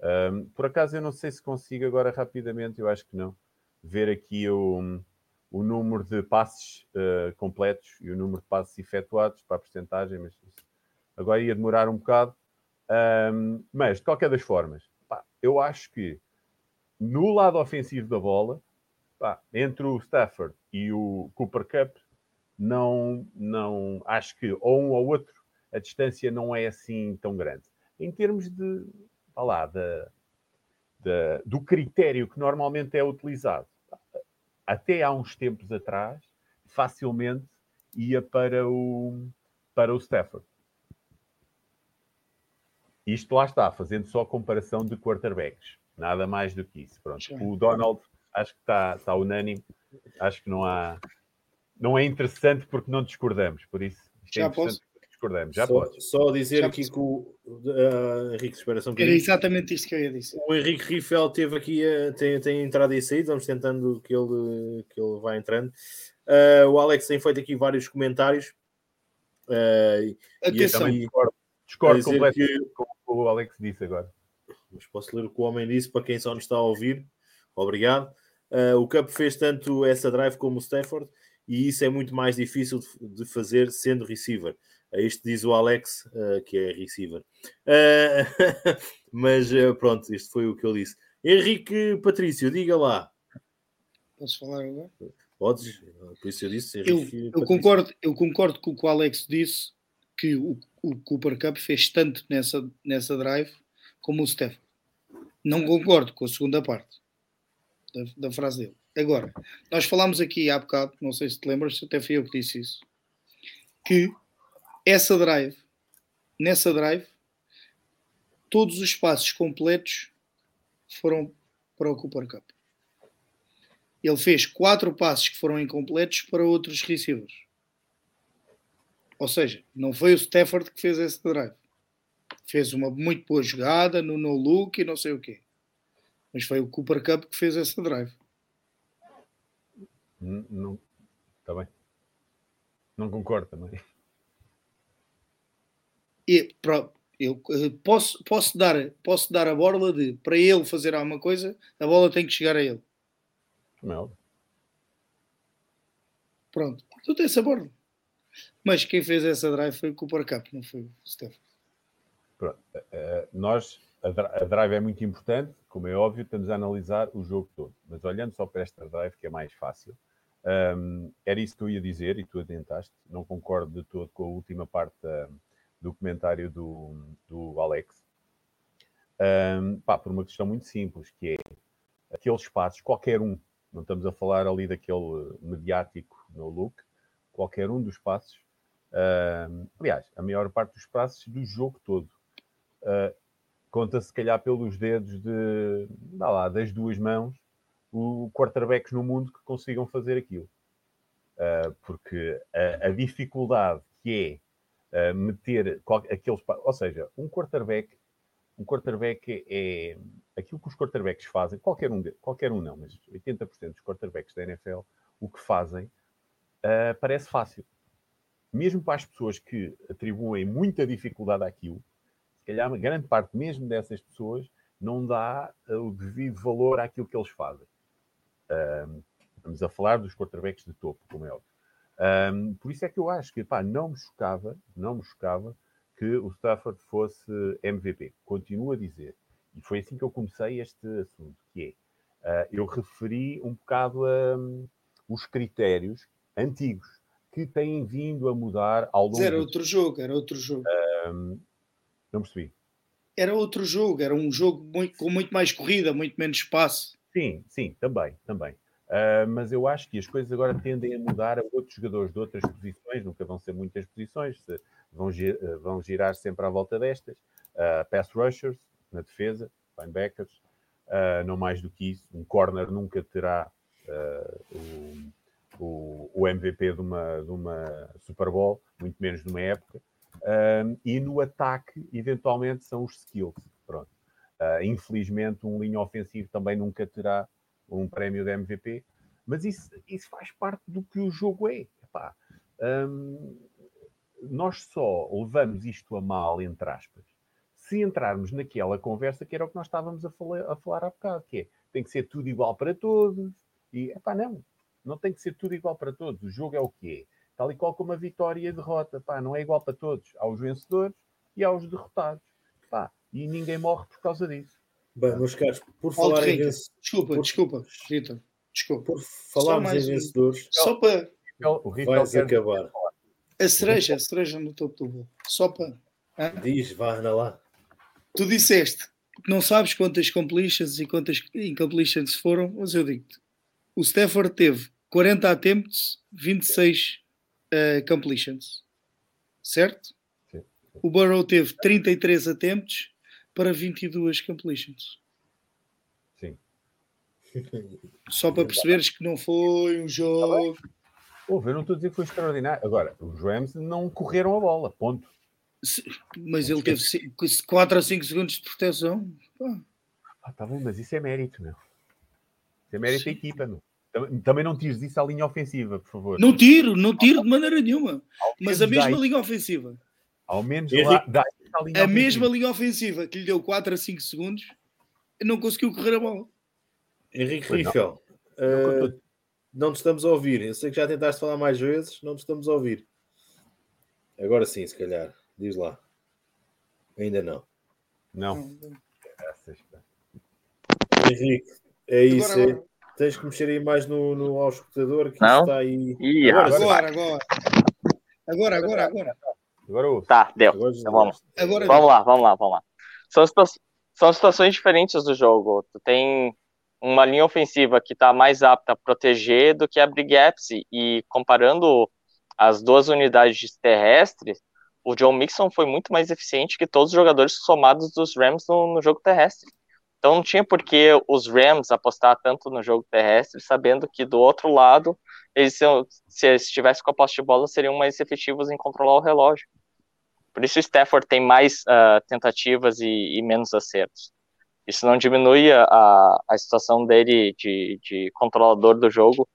Um, por acaso, eu não sei se consigo agora rapidamente, eu acho que não, ver aqui o, o número de passes uh, completos e o número de passes efetuados para a porcentagem, mas agora ia demorar um bocado. Um, mas, de qualquer das formas, pá, eu acho que no lado ofensivo da bola, pá, entre o Stafford e o Cooper Cup, não, não acho que ou um ou outro a distância não é assim tão grande. Em termos de, lá, de, de, do critério que normalmente é utilizado, até há uns tempos atrás, facilmente ia para o, para o Stafford. Isto lá está, fazendo só comparação de quarterbacks. Nada mais do que isso. Pronto. O Donald, acho que está, está unânime. Acho que não há. Não é interessante porque não discordamos. Por isso, é Já posso? Discordamos. Já só, pode. Só dizer Já aqui posso. que o uh, Henrique, espera só um Era exatamente isto que eu ia dizer. O Henrique Riffel teve aqui, uh, tem, tem entrado e saído, vamos tentando que ele, que ele vá entrando. Uh, o Alex tem feito aqui vários comentários. Uh, Atenção, e discordo, discordo completamente que... com o que o Alex disse agora. Mas posso ler o que o homem disse para quem só nos está a ouvir. Obrigado. Uh, o Cup fez tanto essa drive como o Stafford e isso é muito mais difícil de, de fazer sendo receiver. Uh, isto diz o Alex, uh, que é receiver. (laughs) mas pronto, isto foi o que eu disse. Henrique Patrício, diga lá. Posso falar agora? Podes, por isso eu disse. Henrique eu, eu concordo, eu concordo com o que o Alex disse, que o, o Cooper Cup fez tanto nessa, nessa drive como o Steph. Não concordo com a segunda parte da, da, frase dele. Agora, nós falámos aqui há bocado, não sei se te lembras, até fui eu que disse isso, que essa drive, nessa drive, todos os passos completos foram para o Cooper Cup. Ele fez quatro passos que foram incompletos para outros receivers. Ou seja, não foi o Stafford que fez esse drive fez uma muito boa jogada no no look e não sei o quê. Mas foi o Cooper Cup que fez essa drive. Não, está bem. Não concordo também. E, pronto, eu eh, posso, posso, dar, posso dar a borla de para ele fazer alguma coisa, a bola tem que chegar a ele. Não. Pronto, tu tens essa borla. Mas quem fez essa drive foi o Cooper Cup, não foi o Steph. Pronto. Uh, nós, a, drive é muito importante, como é óbvio, estamos a analisar o jogo todo. Mas olhando só para esta drive, que é mais fácil, um, era isso que eu ia dizer e tu atentaste. Não concordo de todo com a última parte uh, do comentário do, do Alex. Um, pá, por uma questão muito simples, que é aqueles espaços, qualquer um, não estamos a falar ali daquele mediático no look, qualquer um dos passos, uh, aliás, a maior parte dos passos do jogo todo, uh, conta se calhar pelos dedos de, dá lá, das duas mãos, o quarterbacks no mundo que consigam fazer aquilo. Uh, porque a, a, dificuldade que é uh, meter aqueles. Ou seja, um quarterback, um quarterback é, aquilo que os quarterbacks fazem, qualquer um, qualquer um não, mas 80% dos quarterbacks da NFL, o que fazem uh, parece fácil. Mesmo para as pessoas que atribuem muita dificuldade àquilo, calhar grande parte mesmo dessas pessoas não dá uh, o devido valor àquilo que eles fazem. Um, estamos a falar dos quarterbacks de topo, como é óbvio. Um, por isso é que eu acho que pá, não me chocava, não me chocava que o Stafford fosse MVP. Continuo a dizer. E foi assim que eu comecei este assunto, que é, uh, eu referi um bocado a, um, os critérios antigos que têm vindo a mudar ao longo... Era outro jogo, era outro jogo. Um, não percebi. Era outro jogo, era um jogo muito, com muito mais corrida, muito menos espaço. Sim, sim, também, também. Uh, mas eu acho que as coisas agora tendem a mudar a outros jogadores de outras posições, nunca vão ser muitas posições, vão, uh, vão girar sempre à volta destas. Uh, pass rushers na defesa, linebackers, não mais do que isso. Um corner nunca terá o, o, o, MVP de uma, de uma Super Bowl, muito menos numa época. e no ataque, eventualmente, são os skills. Pronto. infelizmente, um linha ofensivo também nunca terá um prémio de MVP, mas isso, isso faz parte do que o jogo é. Epá, hum, nós só levamos isto a mal, entre aspas, se entrarmos naquela conversa que era o que nós estávamos a falar, a falar há bocado, que é tem que ser tudo igual para todos, e epá, não, não tem que ser tudo igual para todos, o jogo é o que é. Tal e qual como a vitória e a derrota, pá, não é igual para todos. Há os vencedores e há os derrotados. Pá, e ninguém morre por causa disso. Bem, meus caros, por falar em vencedores. Desculpa, por... desculpa, Rita. Desculpa. Por falarmos em vencedores. Só para. O vais acabar. A cereja, a cereja no topo do bolo. Só para. Diz, vá, anda lá. Tu disseste que não sabes quantas completions e quantas incompletions foram, mas eu digo-te. O Stafford teve 40 attempts, 26 uh, completions. Certo? Sim. O Burrow teve 33 attempts, para 22 completions. Sim. (laughs) Só para perceberes que não foi um jogo. Ouve, eu não estou a dizer que foi extraordinário. Agora, os Rams não correram a bola, ponto. Mas ele teve 4 a 5 segundos de proteção. Ah, tá bom, mas isso é mérito, meu. Isso é mérito Sim. da equipa, meu. Também não tires isso à linha ofensiva, por favor. Não tiro, não tiro de maneira nenhuma. Mas a mesma linha ofensiva. Ao menos lá, dá a, linha a mesma linha ofensiva que lhe deu 4 a 5 segundos, não conseguiu correr a bola. Henrique Riffel, uh, eh, não te estamos a ouvir. Eu sei que já tentaste falar mais vezes, não te estamos a ouvir. Agora sim, se calhar. Diz lá. Ainda não. Não. Henrique, é isso. Agora, agora. É. Tens que mexer aí mais no, no auscultador que não? está aí. Ih, agora, agora, agora. Agora, agora, agora. Agora Tá, deu. Agora, então, vamos. Agora vamos lá, vamos lá, vamos lá. São, situa são situações diferentes do jogo. Tu tem uma linha ofensiva que está mais apta a proteger do que abrir gaps. E comparando as duas unidades terrestres, o John Mixon foi muito mais eficiente que todos os jogadores somados dos Rams no, no jogo terrestre. Então não tinha por que os Rams apostar tanto no jogo terrestre, sabendo que do outro lado, eles se estivesse com a posse de bola, seriam mais efetivos em controlar o relógio. Por isso o Stafford tem mais uh, tentativas e, e, menos acertos. Isso não diminui a, a situação dele de, de, controlador do jogo.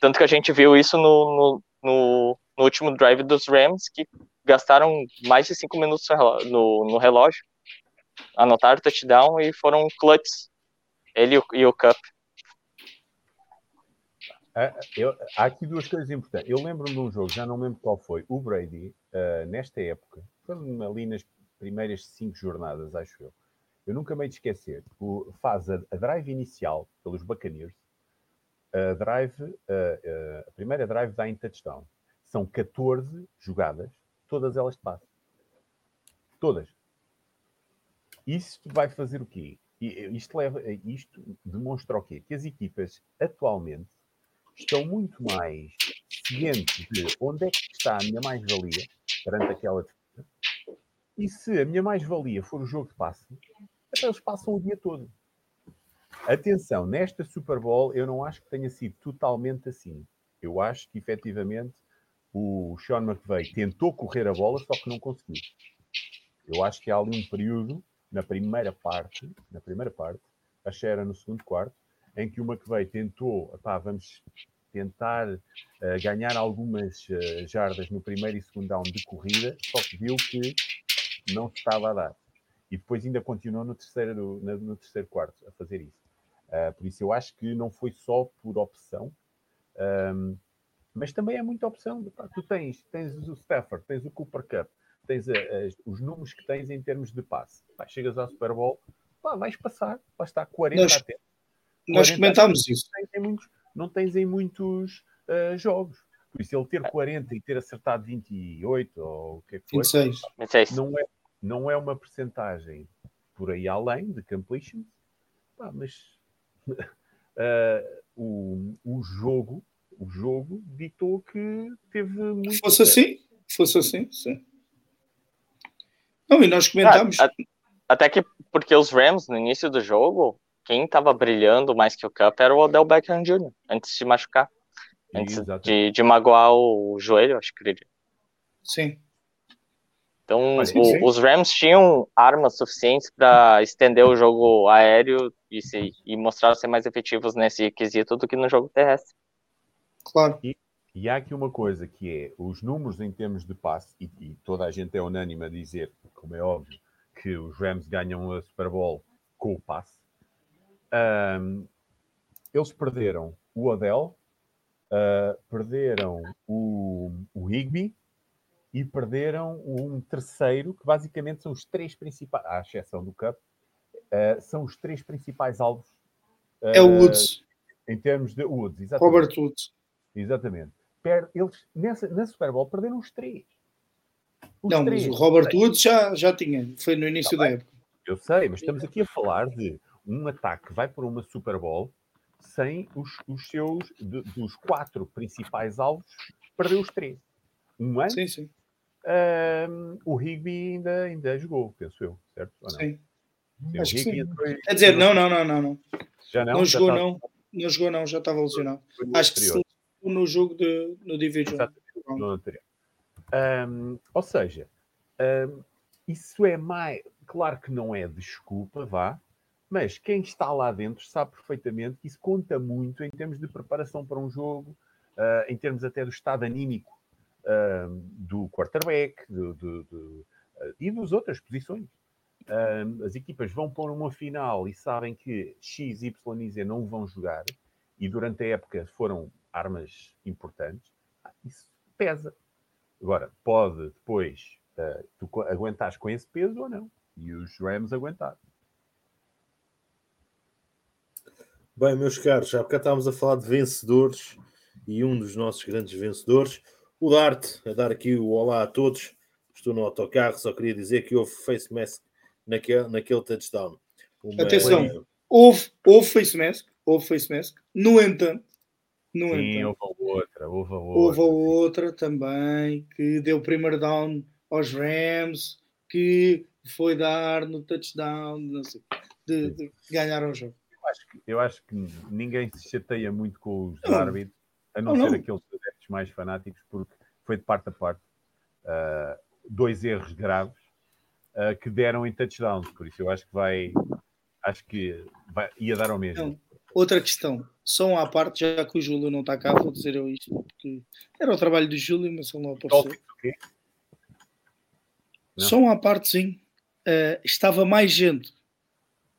Tanto que a gente viu isso no, no, no último drive dos Rams, que gastaram mais de cinco minutos no, no relógio, anotaram touchdown e foram clutches. Ele e o, Cup. É, eu, há aqui duas coisas importantes. Eu lembro-me de um jogo, já não lembro qual foi. O Brady, uh, nesta época, ali nas primeiras cinco jornadas, acho eu. Eu nunca me de esquecer. O, faz a, a, drive inicial pelos Buccaneers. A drive, uh, a primeira drive dá em touchdown. São 14 jogadas, todas elas de passe. Todas. Isso vai fazer o quê? Isto, leva, isto demonstra o quê? Que as equipas atualmente estão muito mais cientes de onde é que está a minha mais-valia perante aquela defesa. E se a minha mais-valia for o jogo de passe, então eles passam o dia todo. Atenção, nesta Super Bowl eu não acho que tenha sido totalmente assim. Eu acho que efetivamente o Sean McVay tentou correr a bola, só que não conseguiu. Eu acho que há ali um período na primeira parte, na primeira parte, a era no segundo quarto, em que o McVeigh tentou, epá, vamos tentar uh, ganhar algumas uh, jardas no primeiro e segundo down de corrida, só que viu que não se estava a dar. E depois ainda continuou no terceiro, no, no terceiro quarto a fazer isso. Uh, por isso eu acho que não foi só por opção, um, mas também é muita opção. Tu tens, tens o Stafford, tens o Cooper Cup, tens os números que tens em termos de passe. Pá, chegas ao Super Bowl, pá, vais passar, vai estar 40 nós, a Nós comentámos isso. Não tens em muitos, não tens em muitos uh, jogos. Por isso, ele ter 40 e ter acertado 28 ou o que é que foi, 26. 26. Não, é, não é uma percentagem por aí além de completion, pá, mas uh, (laughs) o, o jogo, o jogo ditou que teve muito. Fosse assim, fosse assim, sim. Não, e nós comentámos. Ah, até que porque os Rams, no início do jogo, quem estava brilhando mais que o Cup era o Odell Beckham Jr., antes de machucar. Antes de, de, magoar o joelho, acho que ele. Sim. Então, sim, o, sim. os Rams tinham armas suficientes para estender o jogo aéreo e, se, e mostrar ser mais efetivos nesse quesito do que no jogo terrestre. Claro. E, e há aqui uma coisa que é os números em termos de passe, e, e toda a gente é unânime a dizer, como é óbvio, que os Rams ganham a Super Bowl com o passe. Um, eles perderam o Odell, uh, perderam o, o Higby e perderam um terceiro, que basicamente são os três principais, à exceção do Cup, uh, são os três principais alvos. Uh, é o Woods. Em termos de Woods, exatamente. Robert Woods. Exatamente. Per, eles, nessa, na Super Bowl, perderam os três. Os não, três. mas o Robert Woods já, já tinha, foi no início tá da época. Eu sei, mas estamos aqui a falar de um ataque que vai para uma Super Bowl sem os, os seus, de, dos quatro principais alvos, perdeu os três. Um ano, sim, sim. Um, o Higby ainda, ainda jogou, penso eu, certo? Ou não? Sim. sim Acho que sim. Entrou... Quer dizer, não, não, não, não. não. Já não? Não já jogou, tá... não. Não jogou, não, já estava lesionado. Acho que se no jogo de, no Division. No anterior. Um, ou seja, um, isso é mais. Claro que não é desculpa, vá, mas quem está lá dentro sabe perfeitamente que isso conta muito em termos de preparação para um jogo, uh, em termos até do estado anímico uh, do quarterback do, do, do, uh, e das outras posições. as equipas vão pôr uma final e sabem que X, Y e Z não vão jogar e durante a época foram armas importantes, isso pesa. Agora, pode depois tu aguentares com esse peso ou não. E os Rams aguentaram. Bem, meus caros, já porque estávamos a falar de vencedores e um dos nossos grandes vencedores, o Dart, a dar aqui o olá a todos. Estou no autocarro, só queria dizer que houve face mask naquele, naquele touchdown. Uma... Atenção, houve, houve face mask, houve face mask, no entanto, no Sim, entanto, houve outra, houve outra. Houve outra também que deu o primeiro down aos Rams, que foi dar no touchdown, não sei, de, de ganhar o jogo acho que, eu acho que ninguém se chateia muito com os árbitros, a não, não ser não. aqueles adeptos mais fanáticos, porque foi de parte a parte uh, dois erros graves uh, que deram em touchdowns. Por isso eu acho que vai. Acho que vai, ia dar ao mesmo. Não. Outra questão, só um à parte, já que o Júlio não está cá, vou dizer eu isto, porque era o trabalho do Júlio, mas ele não apareceu. Só um à parte, sim. Uh, estava mais gente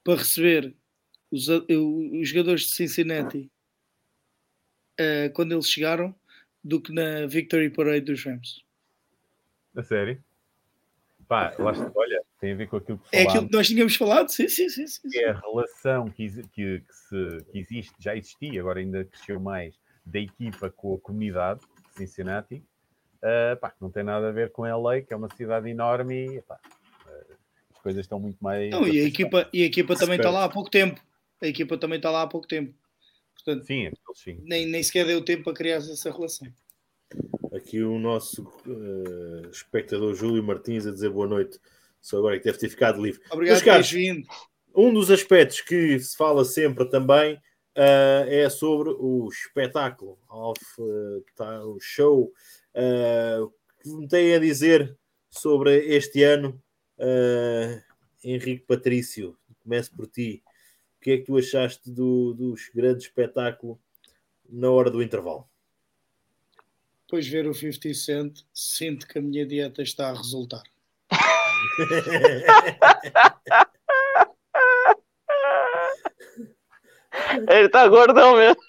para receber os, os jogadores de Cincinnati uh, quando eles chegaram do que na Victory Parade dos Rams. A sério? Pá, lá está, olha, tem a ver com aquilo que falámos. É aquilo que nós tínhamos falado, sim, sim, sim. sim. É a relação que, que, que, se, que existe, já existia, agora ainda cresceu mais, da equipa com a comunidade de Cincinnati, uh, pá, não tem nada a ver com LA, que é uma cidade enorme e pá, uh, as coisas estão muito mais. Não, e a equipa, e a equipa também está lá há pouco tempo a equipa também está lá há pouco tempo. Portanto, sim, sim. Nem, nem sequer deu tempo para criar essa relação. Aqui o nosso uh, espectador Júlio Martins a dizer boa noite. Só agora que deve ter ficado livre. Obrigado por vindo. Um dos aspectos que se fala sempre também uh, é sobre o espetáculo, off, uh, tá, o show. Uh, que me tem a dizer sobre este ano, Henrique Patrício. Começo por ti que é que tu achaste do, do grande espetáculo na hora do intervalo? Depois ver o 50 Cent, sinto que a minha dieta está a resultar. (laughs) Ele está gordão mesmo.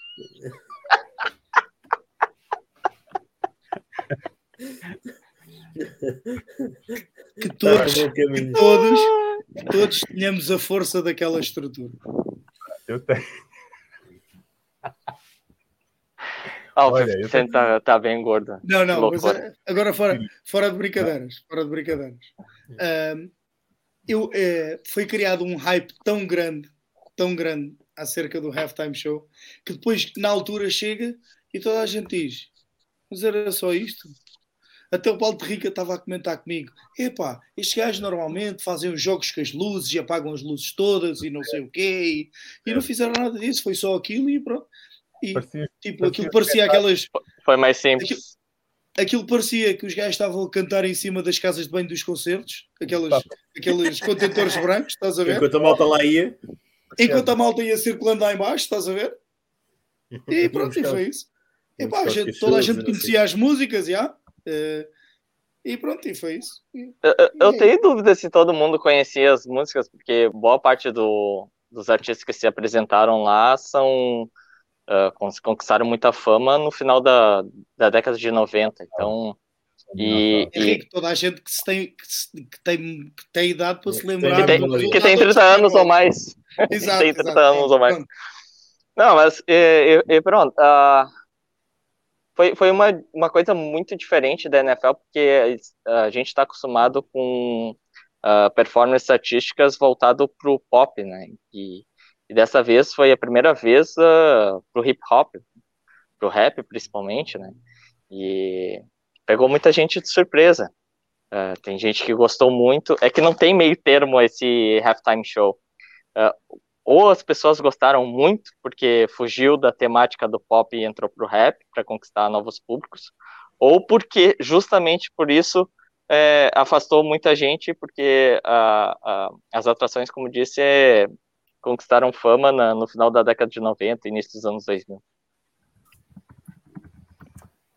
Que todos, que todos, que todos tenhamos a força daquela estrutura. Eu tenho. Ah, o Olha, está tá bem gordo. Não, não, mas eh, agora fora, fora de brincadeiras. Fora de brincadeiras. Um, eu, é, foi criado um hype tão grande, tão grande acerca do halftime show, que depois, na altura, chega e toda a gente diz: Mas era só isto? Até o Paulo de Rica estava a comentar comigo: Epá, estes gajos normalmente fazem os jogos com as luzes e apagam as luzes todas e não sei o quê, e, e não fizeram nada disso, foi só aquilo e pronto. E parecia, tipo, parecia aquilo parecia aquelas. Foi mais simples. Aquilo, aquilo, parecia que os gajos estavam a cantar em cima das casas de banho dos concertos, aquelas, aqueles (laughs) contentores brancos, estás a ver? Enquanto a malta lá ia. Enquanto a malta ia circulando lá embaixo, estás a ver? E (laughs) pronto, e foi isso. E, pá, a gente, toda a gente conhecia as músicas, já. Uh, e pronto, e foi isso. E, eu, eu tenho dúvida se todo mundo conhecia as músicas, porque boa parte do, dos artistas que se apresentaram lá são uh, conquistaram muita fama no final da, da década de 90. Então. E, Henrique, e... toda a gente que, tem, que, que, tem, que tem idade para se lembrar. Que tem, que tem 30 anos ou mais. (laughs) Exato, tem 30 exato, anos ou mais. Pronto. Não, mas e, e pronto. Uh, foi, foi uma, uma coisa muito diferente da NFL, porque a gente está acostumado com uh, performances estatísticas voltado para o pop, né? E, e, dessa vez foi a primeira vez uh, para o hip hop, para o rap principalmente, né? E pegou muita gente de surpresa. Uh, tem gente que gostou muito. É que não tem meio termo esse halftime show. Uh, ou as pessoas gostaram muito porque fugiu da temática do pop e entrou para o rap para conquistar novos públicos, ou porque justamente por isso é, afastou muita gente porque a, a, as atrações, como disse, é, conquistaram fama na, no final da década de 90 e início dos anos 2000.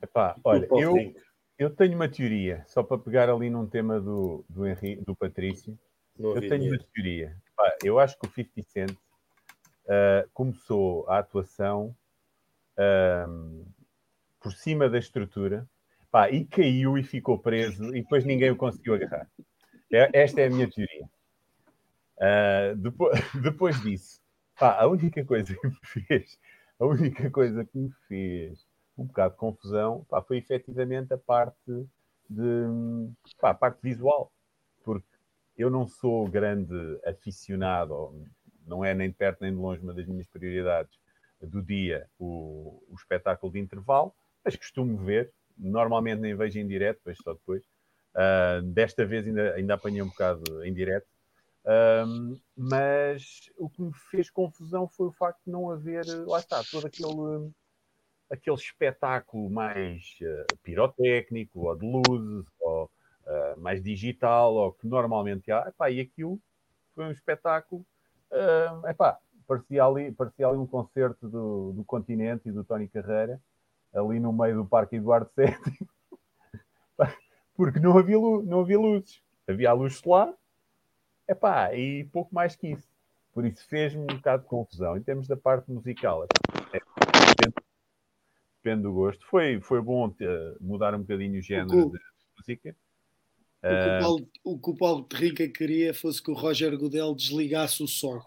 Epá, olha, eu, eu tenho uma teoria, só para pegar ali num tema do, do, Henrique, do Patrício. eu tenho uma teoria. Epá, eu acho que o 50 Cent uh, começou a atuação uh, por cima da estrutura pá, e caiu e ficou preso e depois ninguém o conseguiu agarrar. É, esta é a minha teoria. Uh, depois, (laughs) depois disso, pá, a única coisa que me (laughs) fez, a única coisa que me fez um bocado de confusão pá, foi efetivamente a parte de pá, a parte visual, porque eu não sou grande aficionado, não é nem de perto nem de longe uma das minhas prioridades do dia o, o espetáculo de intervalo, mas costumo ver, normalmente nem vejo em direto, vejo só depois. Uh, desta vez ainda, ainda apanhei um bocado em direto. Uh, mas o que me fez confusão foi o facto de não haver, lá está, todo aquele, aquele espetáculo mais uh, pirotécnico, ou de luzes, ou uh, mais digital, ou que normalmente há. Epá, e aquilo foi um espetáculo Uh, epá, parecia ali, parecia ali um concerto do, do Continente e do Tony Carreira, ali no meio do Parque Eduardo VII, (laughs) porque não havia, não havia luzes. Havia a luz solar, epá, e pouco mais que isso. Por isso fez-me um bocado de confusão. Em termos da parte musical, é, depende, depende, do gosto. Foi, foi bom ter, mudar um bocadinho o género de música. O que o, Paulo, o que o Paulo Terrica queria fosse que o Roger Godel desligasse o som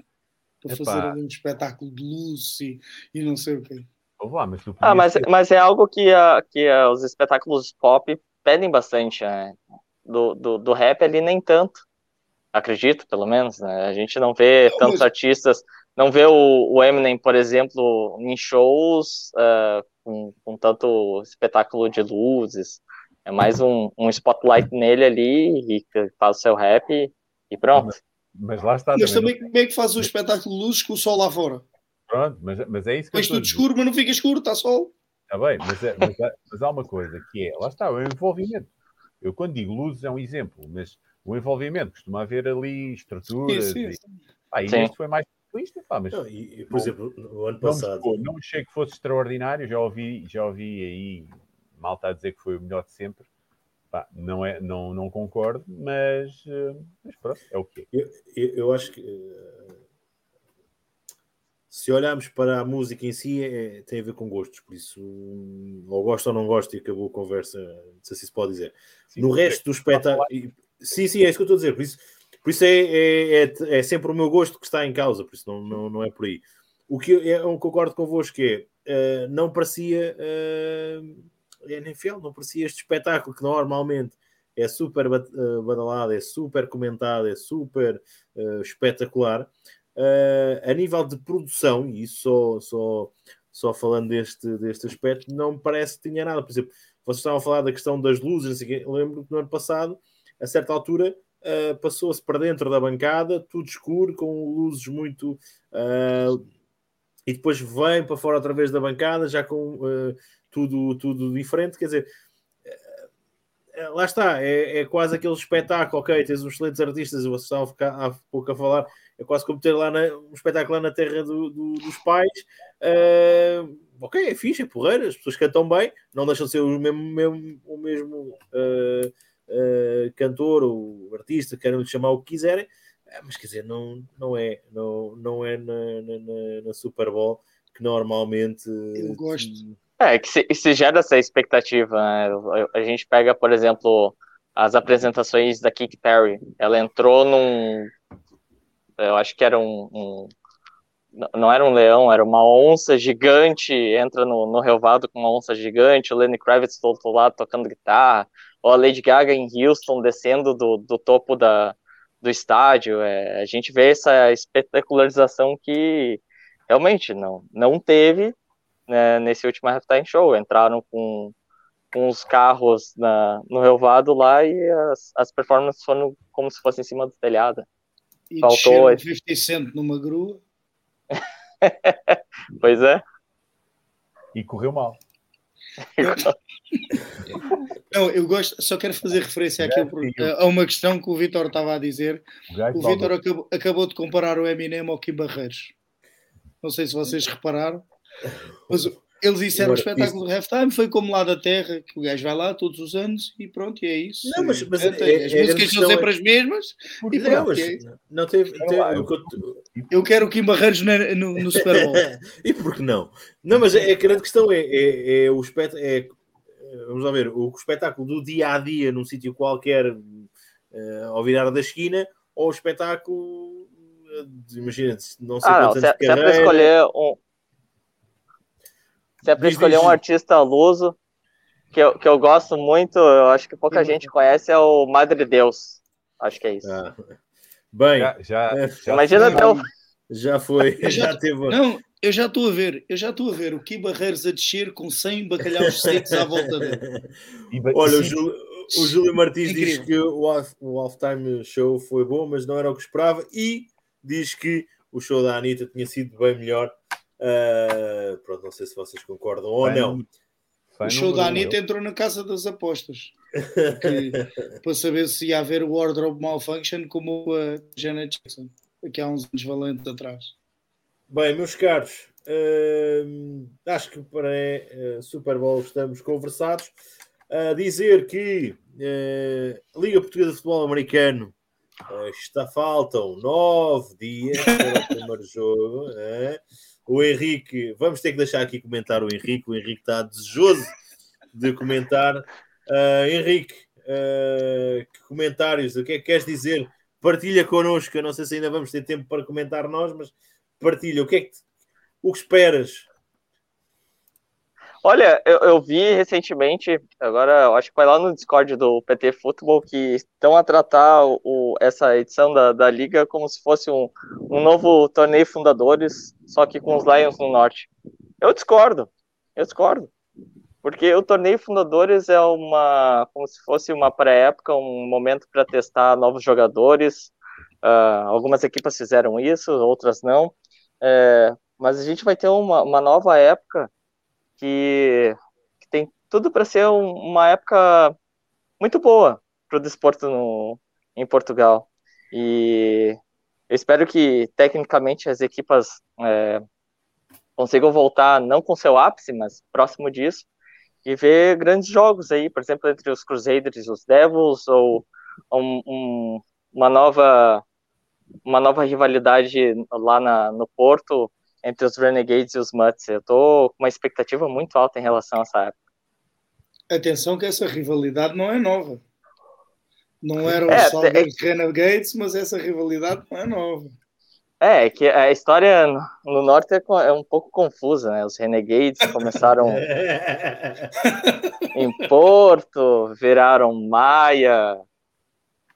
para Epá. fazer um espetáculo de luz e, e não sei o quê. Lá, mas, ah, mas, mas é algo que, uh, que uh, os espetáculos pop pedem bastante, né? Do, do, do rap ali nem tanto. Acredito, pelo menos, né? A gente não vê não, tantos mas... artistas, não vê o, o, Eminem, por exemplo, em shows uh, com, com tanto espetáculo de luzes. É mais um, um spotlight nele ali e faz o seu rap e pronto. Mas, mas lá está. Mas também, como é que faz o espetáculo de luzes com o sol lá fora? Pronto, mas, mas é isso que Mas tudo escuro, mas não fica escuro, está sol. Está bem, mas, é, mas, é, mas, há uma coisa que é, lá está, o envolvimento. Eu quando digo luzes é um exemplo, mas o envolvimento costuma haver ali estruturas. Sim, sim, sim. E, pá, e este foi mais simplista, pá, mas não, e, por exemplo, no ano passado. Não, não achei que fosse extraordinário, já ouvi, já ouvi aí mal está a dizer que foi o melhor de sempre. Pá, não, é, não, não concordo, mas, eh, mas pronto, é o que eu, eu, eu, acho que uh, se olharmos para a música em si, é, tem a ver com gostos, por isso, ou gosto ou não gosto, e acabou a conversa, não sei se se pode dizer. Sim, no resto do espetáculo, sim, sim, é isso que eu estou a dizer, por isso, por isso é, é, é, é, sempre o meu gosto que está em causa, por isso não, não, não é por aí. O que eu, é, eu concordo convosco é, uh, não parecia. Uh, NFL não parecia este espetáculo que normalmente é super eh, badalado, é super comentado, é super uh, espetacular. uh, a nível de produção, e só, só, só falando deste, deste aspecto, não me parece que tinha nada. Por exemplo, vocês estavam a falar da questão das luzes, assim, lembro que no ano passado, a certa altura, uh, passou-se para dentro da bancada, tudo escuro, com luzes muito. Uh, e depois vem para fora outra vez da bancada, já com uh, tudo, tudo diferente. Quer dizer, lá está, é, é, quase aquele espetáculo. Ok, tens uns excelentes artistas, vocês estavam há pouco a falar, é quase como ter lá na, um espetáculo lá na terra do, do, dos pais. Uh, ok, é fixe, é porreiro, as pessoas cantam bem, não deixam de ser o mesmo, mesmo o mesmo uh, uh, cantor ou artista, querem lhe chamar o que quiserem, mas quer dizer, não, não é, não, não é na, na, na Super Bowl que normalmente. Eu gosto. É, que se, se gera essa expectativa. Né? A gente pega, por exemplo, as apresentações da Kiki Perry. Ela entrou num. Eu acho que era um, um não era um leão, era uma onça gigante, entra no, no relvado com uma onça gigante, o Lenny Kravitz do outro lado tocando guitarra, ou a Lady Gaga em Houston descendo do, do topo da, do estádio, é, a gente vê essa espetacularização que realmente não, não teve né, nesse último halftime show, entraram com, com os carros na, no relvado lá e as, as performances foram como se fossem em cima do telhado. E Faltou 50 Cent numa grua. (laughs) pois é. E correu mal. (laughs) Não, eu gosto, só quero fazer referência aqui a uma questão que o Vitor estava a dizer. O, o Vitor acabou, acabou, de comparar o Eminem ao Kim Barreiros. Não sei se vocês repararam, mas eles disseram o espetáculo do halftime foi como lá da Terra, que o gajo vai lá todos os anos e pronto, e é isso. Não, mas, mas é, as é, músicas são sempre é... as mesmas. E pronto, não, mas, é não teve. teve eu, eu quero o Kim Barreiros no, no Super Bowl. (laughs) e por que não? Não, mas é, a grande questão é, é, é o espetáculo. É, vamos lá ver, o, espetáculo do dia a dia num sítio qualquer uh, ao virar da esquina ou o espetáculo. Imagina, não sei ah, não, se, se é para escolher um, se é para escolher um artista luso que eu, que eu gosto muito, eu acho que pouca gente conhece, é o Madre Deus. Acho que é isso. Ah. Bem, já, já, é, já Imagina até o... Já foi, eu já, (laughs) já teve. Não, eu já estou a ver, eu já estou a ver o Kim Barreiros a descer com 100 bacalhaus secos à volta dele. (laughs) Olha, o Júlio, o Júlio Martins Incrível. diz que o, half, o halftime show foi bom, mas não era o que esperava, e diz que o show da Anitta tinha sido bem melhor Uh, pronto, não sei se vocês concordam ou não. o show da Anitta entrou na casa das apostas porque, (laughs) para saber se ia haver o wardrobe malfunction como a Janet Jackson, aqui há uns anos valentes atrás. Bem, meus caros, uh, acho que para uh, Super Bowl estamos conversados. A dizer que uh, Liga Portuguesa de Futebol Americano está faltam nove dias para o primeiro jogo. O Henrique, vamos ter que deixar aqui comentar o Henrique. O Henrique está desejoso de comentar. Uh, Henrique, uh, que comentários? O que é que queres dizer? Partilha connosco. Eu não sei se ainda vamos ter tempo para comentar nós, mas partilha. O que é que, o que esperas? Olha, eu, eu, vi recentemente, agora acho que foi lá no Discord do PT Futebol, que estão a tratar o, essa edição da, da Liga como se fosse um, um novo torneio fundadores, só que com os Lions no Norte. Eu discordo, eu discordo. Porque o torneio fundadores é uma, como se fosse uma pré-época, um momento para testar novos jogadores. Uh, algumas equipas fizeram isso, outras não. É, mas a gente vai ter uma, uma nova época que, que tem tudo para ser um, uma época muito boa para o desporto no, em Portugal. E eu espero que, tecnicamente, as equipas é, consigam voltar, não com seu ápice, mas próximo disso, e ver grandes jogos aí, por exemplo, entre os Crusaders e os Devils, ou um, um, uma nova uma nova rivalidade lá na, no Porto entre os Renegades e os Mutts. Eu tô com uma expectativa muito alta em relação a essa época. Atenção que essa rivalidade não é nova. Não eram é, só é... os Renegades, mas essa rivalidade não é nova. É, é que a história no norte é, é um pouco confusa, né? Os Renegades começaram (laughs) em Porto, viraram Maia,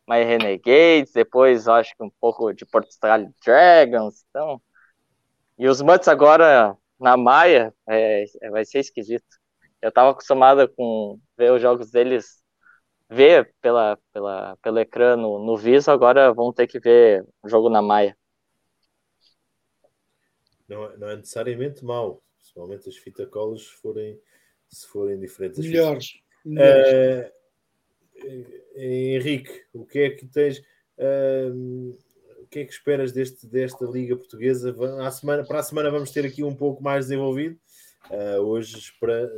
My Renegades, depois acho que um pouco de Portugal Dragons, então. E os Mutts agora na Maia é, vai ser esquisito. Eu tava acostumado com ver os jogos deles ver pela, pela, pelo ecrã no, no Viso, agora vão ter que ver o jogo na Maia. Não, é, não é necessariamente mau, principalmente as fita colas forem, se forem diferentes. Melhores. melhores. Uh, Henrique, o que é que tens? Uh, o que é que esperas deste, desta Liga Portuguesa? À semana, para a semana vamos ter aqui um pouco mais desenvolvido. Uh, hoje, para,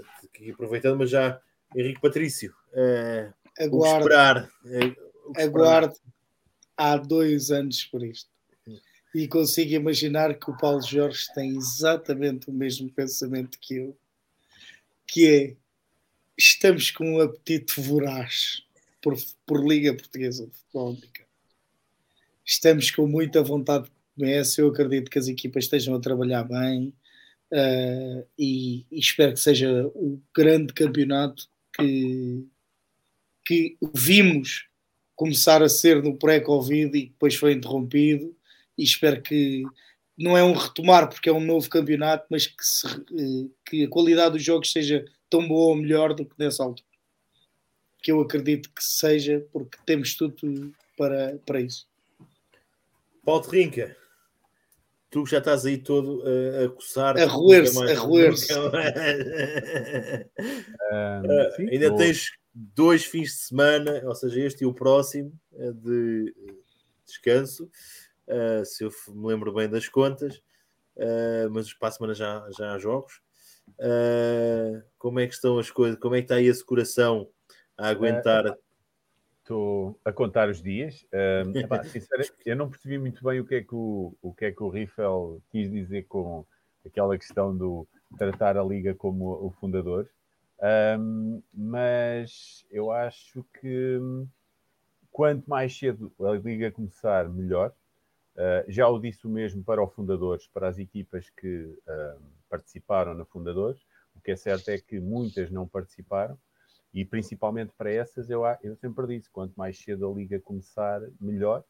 aproveitando, mas já Henrique Patrício, uh, aguardo, esperar, uh, aguardo há dois anos por isto. E consigo imaginar que o Paulo Jorge tem exatamente o mesmo pensamento que eu, que é estamos com um apetite voraz por, por Liga Portuguesa de Futebol. Estamos com muita vontade de começo. Eu acredito que as equipas estejam a trabalhar bem uh, e, e, espero que seja o grande campeonato que, que vimos começar a ser no pré-Covid e depois foi interrompido. E espero que não é um retomar porque é um novo campeonato, mas que, se, eh, que a qualidade dos jogos seja tão boa ou melhor do que nessa altura. Que eu acredito que seja, porque temos tudo para, para isso. Paulo Rinca, tu já estás aí todo uh, a coçar. A roer-se, a roer-se. uh, (laughs) ainda tô... tens dois fins de semana, ou seja, este e o próximo, de descanso, uh, se eu me lembro bem das contas, mas para a semana já, já há jogos. como é que estão as coisas? Como é que está aí esse coração a aguentar? estou a contar os dias. (laughs) Epá, eu não percebi muito bem o que é que o, o que é que o Riffel quis dizer com aquela questão do tratar a liga como o fundador. Um, mas eu acho que quanto mais cedo a liga começar, melhor. Uh, já o disse o mesmo para os fundadores, para as equipas que uh, participaram na fundadores. O que é certo é que muitas não participaram. E principalmente para essas, eu, eu sempre disse: quanto mais cedo a liga começar, melhor,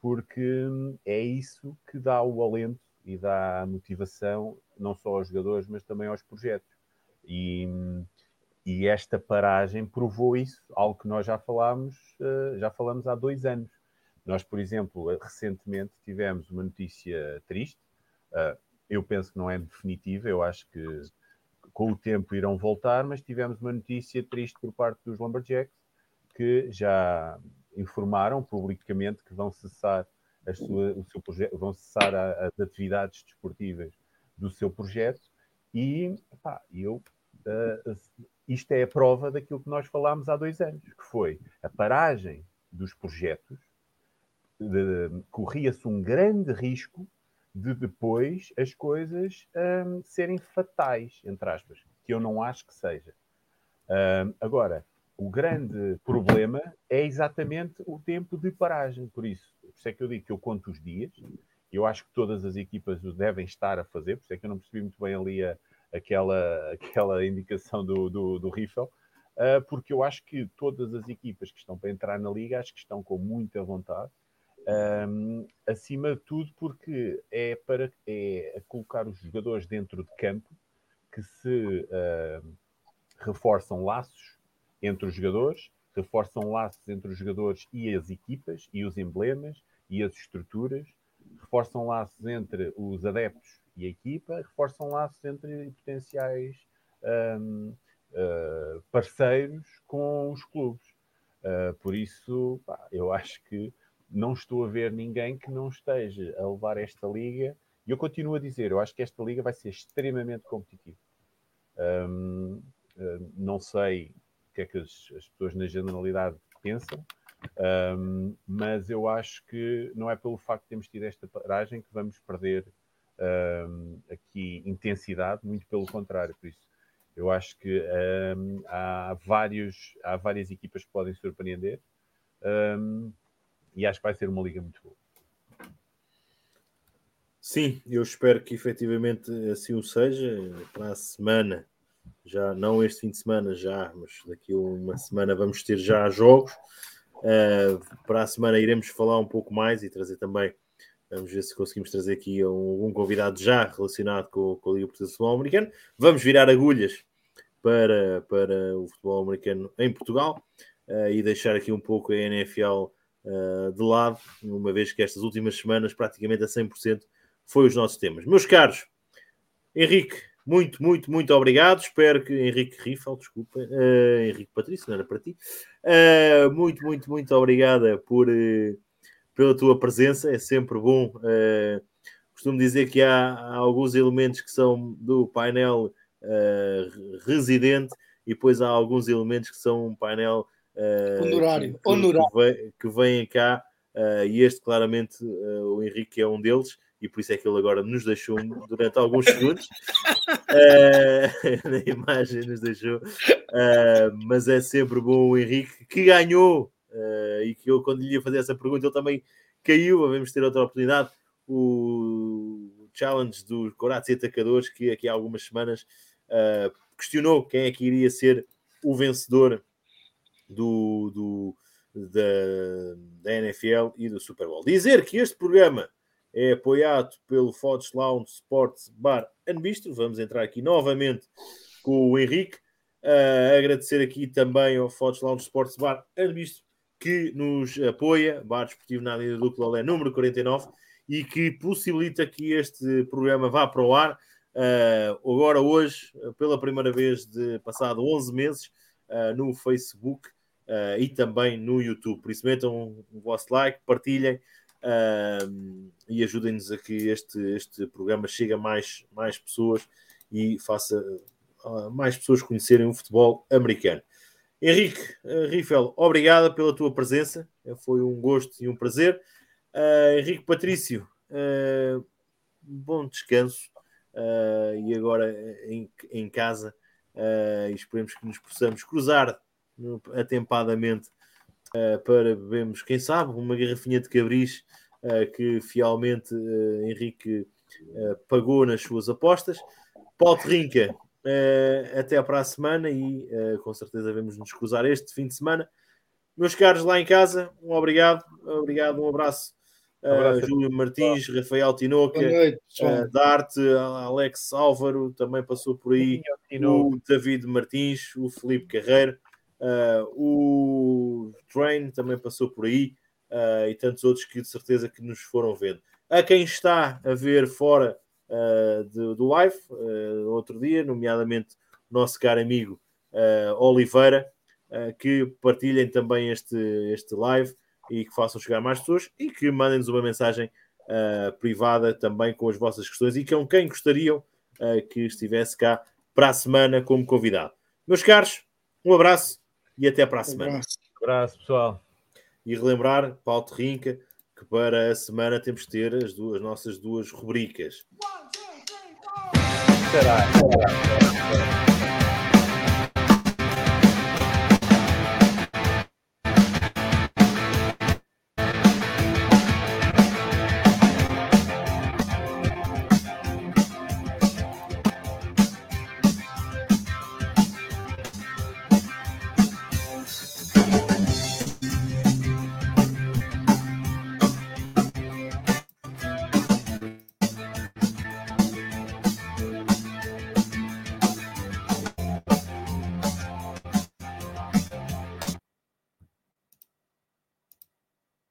porque hum, é isso que dá o alento e dá a motivação, não só aos jogadores, mas também aos projetos. E, hum, e esta paragem provou isso, algo que nós já falámos, eh, já falamos há dois anos. Nós, por exemplo, recentemente tivemos uma notícia triste. Eh, eu penso que não é definitiva, eu acho que com o tempo irão voltar, mas tivemos uma notícia triste por parte dos Lumberjacks, que já informaram publicamente que vão cessar, sua, o seu vão cessar a, as atividades desportivas do seu projeto e pá, eu, uh, isto é a prova daquilo que nós falámos há dois anos, que foi a paragem dos projetos, corria-se um grande risco de depois as coisas um, serem fatais, entre aspas, que eu não acho que seja. Um, agora, o grande problema é exatamente o tempo de paragem. Por isso, por isso é que eu digo que eu conto os dias. Eu acho que todas as equipas o devem estar a fazer, por isso é que eu não percebi muito bem ali a, aquela, aquela indicação do, do, do Riffel, uh, porque eu acho que todas as equipas que estão para entrar na liga, acho que estão com muita vontade um, acima de tudo, porque é para é colocar os jogadores dentro de campo que se uh, reforçam laços entre os jogadores, reforçam laços entre os jogadores e as equipas, e os emblemas, e as estruturas, reforçam laços entre os adeptos e a equipa, reforçam laços entre potenciais um, uh, ah, parceiros com os clubes. Uh, por isso, pá, eu acho que não estou a ver ninguém que não esteja a levar esta liga. E eu continuo a dizer, eu acho que esta liga vai ser extremamente competitiva. Não sei o que é que as, as pessoas na generalidade pensam, mas eu acho que não é pelo facto de termos tido esta paragem que vamos perder aqui intensidade, muito pelo contrário. Por isso, eu acho que há, vários, há várias equipas que podem surpreender. Um, e acho que vai ser uma liga muito boa. Sim, eu espero que efetivamente assim o seja. Para a semana, já não este fim de semana, já, mas daqui a uma semana vamos ter já jogos. Uh, para a semana iremos falar um pouco mais e trazer também, vamos ver se conseguimos trazer aqui um, um convidado já relacionado com, com a Liga Portuguesa de Futebol Americano. Vamos virar agulhas para, para o futebol americano em Portugal uh, e deixar aqui um pouco a NFL uh, de lado, uma vez que estas últimas semanas, praticamente a 100%, foi os nossos temas. Meus caros, Henrique, muito, muito, muito obrigado. Espero que Henrique Riffel, desculpa, uh, Henrique Patrício, não era para ti. Uh, muito, muito, muito obrigada por, uh, pela tua presença. É sempre bom. costumo dizer que há, há, alguns elementos que são do painel residente e depois há alguns elementos que são um painel honorário, que, honorário. Que, vem, que vêm cá. e este, claramente, o Henrique é um deles e por isso é que ele agora nos deixou durante alguns segundos. uh, (laughs) (laughs) na imagem nos deixou. Uh, mas é sempre bom o Henrique, que ganhou, uh, e que eu, quando lhe ia fazer essa pergunta, ele também caiu. Vamos ter outra oportunidade. O challenge dos Corazzi Atacadores, que aqui há algumas semanas questionou quem é que iria ser o vencedor do, do da, da NFL e do Super Bowl. Dizer que este programa é apoiado pelo Fox Lounge Sports Bar and Bistro. Vamos entrar aqui novamente com o Henrique. Uh, agradecer aqui também ao Fox Lounge Sports Bar and Bistro que nos apoia, Bar Desportivo na Avenida do Cololé, número 49, e que possibilita que este programa vá para o ar. Uh, agora, hoje, pela primeira vez de passado 11 meses, uh, no Facebook e também no YouTube. Por isso, metam o vosso like, partilhem e ajudem-nos a que este, este programa chegue a mais, mais pessoas e faça uh, mais pessoas conhecerem o futebol americano. Henrique uh, Riffel, obrigada pela tua presença, foi um gosto e um prazer. Uh, Henrique Patrício, uh, bom descanso e agora em, em casa. Uh, esperemos que nos possamos cruzar atempadamente uh, para bebermos, quem sabe, uma garrafinha de cabris uh, que fielmente uh, Henrique pagou nas suas apostas. Paulo Rinca, até para a semana e com certeza vamos nos cruzar este fim de semana. Meus caros lá em casa, um obrigado, obrigado, um abraço. Abraço. Júlio Martins, Rafael Tinoca, uh, Darte, Alex Álvaro, também passou por aí, o David Martins, o Felipe Carreiro, Uh, o Train também passou por aí uh, e tantos outros que de certeza que nos foram vendo. A quem está a ver fora uh, do live, outro dia, nomeadamente nosso caro amigo Oliveira, que partilhem também este, este live e que façam chegar mais pessoas e que mandem-nos uma mensagem privada também com as vossas questões e com quem gostariam que estivesse cá para a semana como convidado. Meus caros, um abraço e até para a semana. Um abraço. Um abraço, pessoal. E relembrar, Paulo Rinca, que para a semana temos de ter as, duas, as nossas duas rubricas. Será?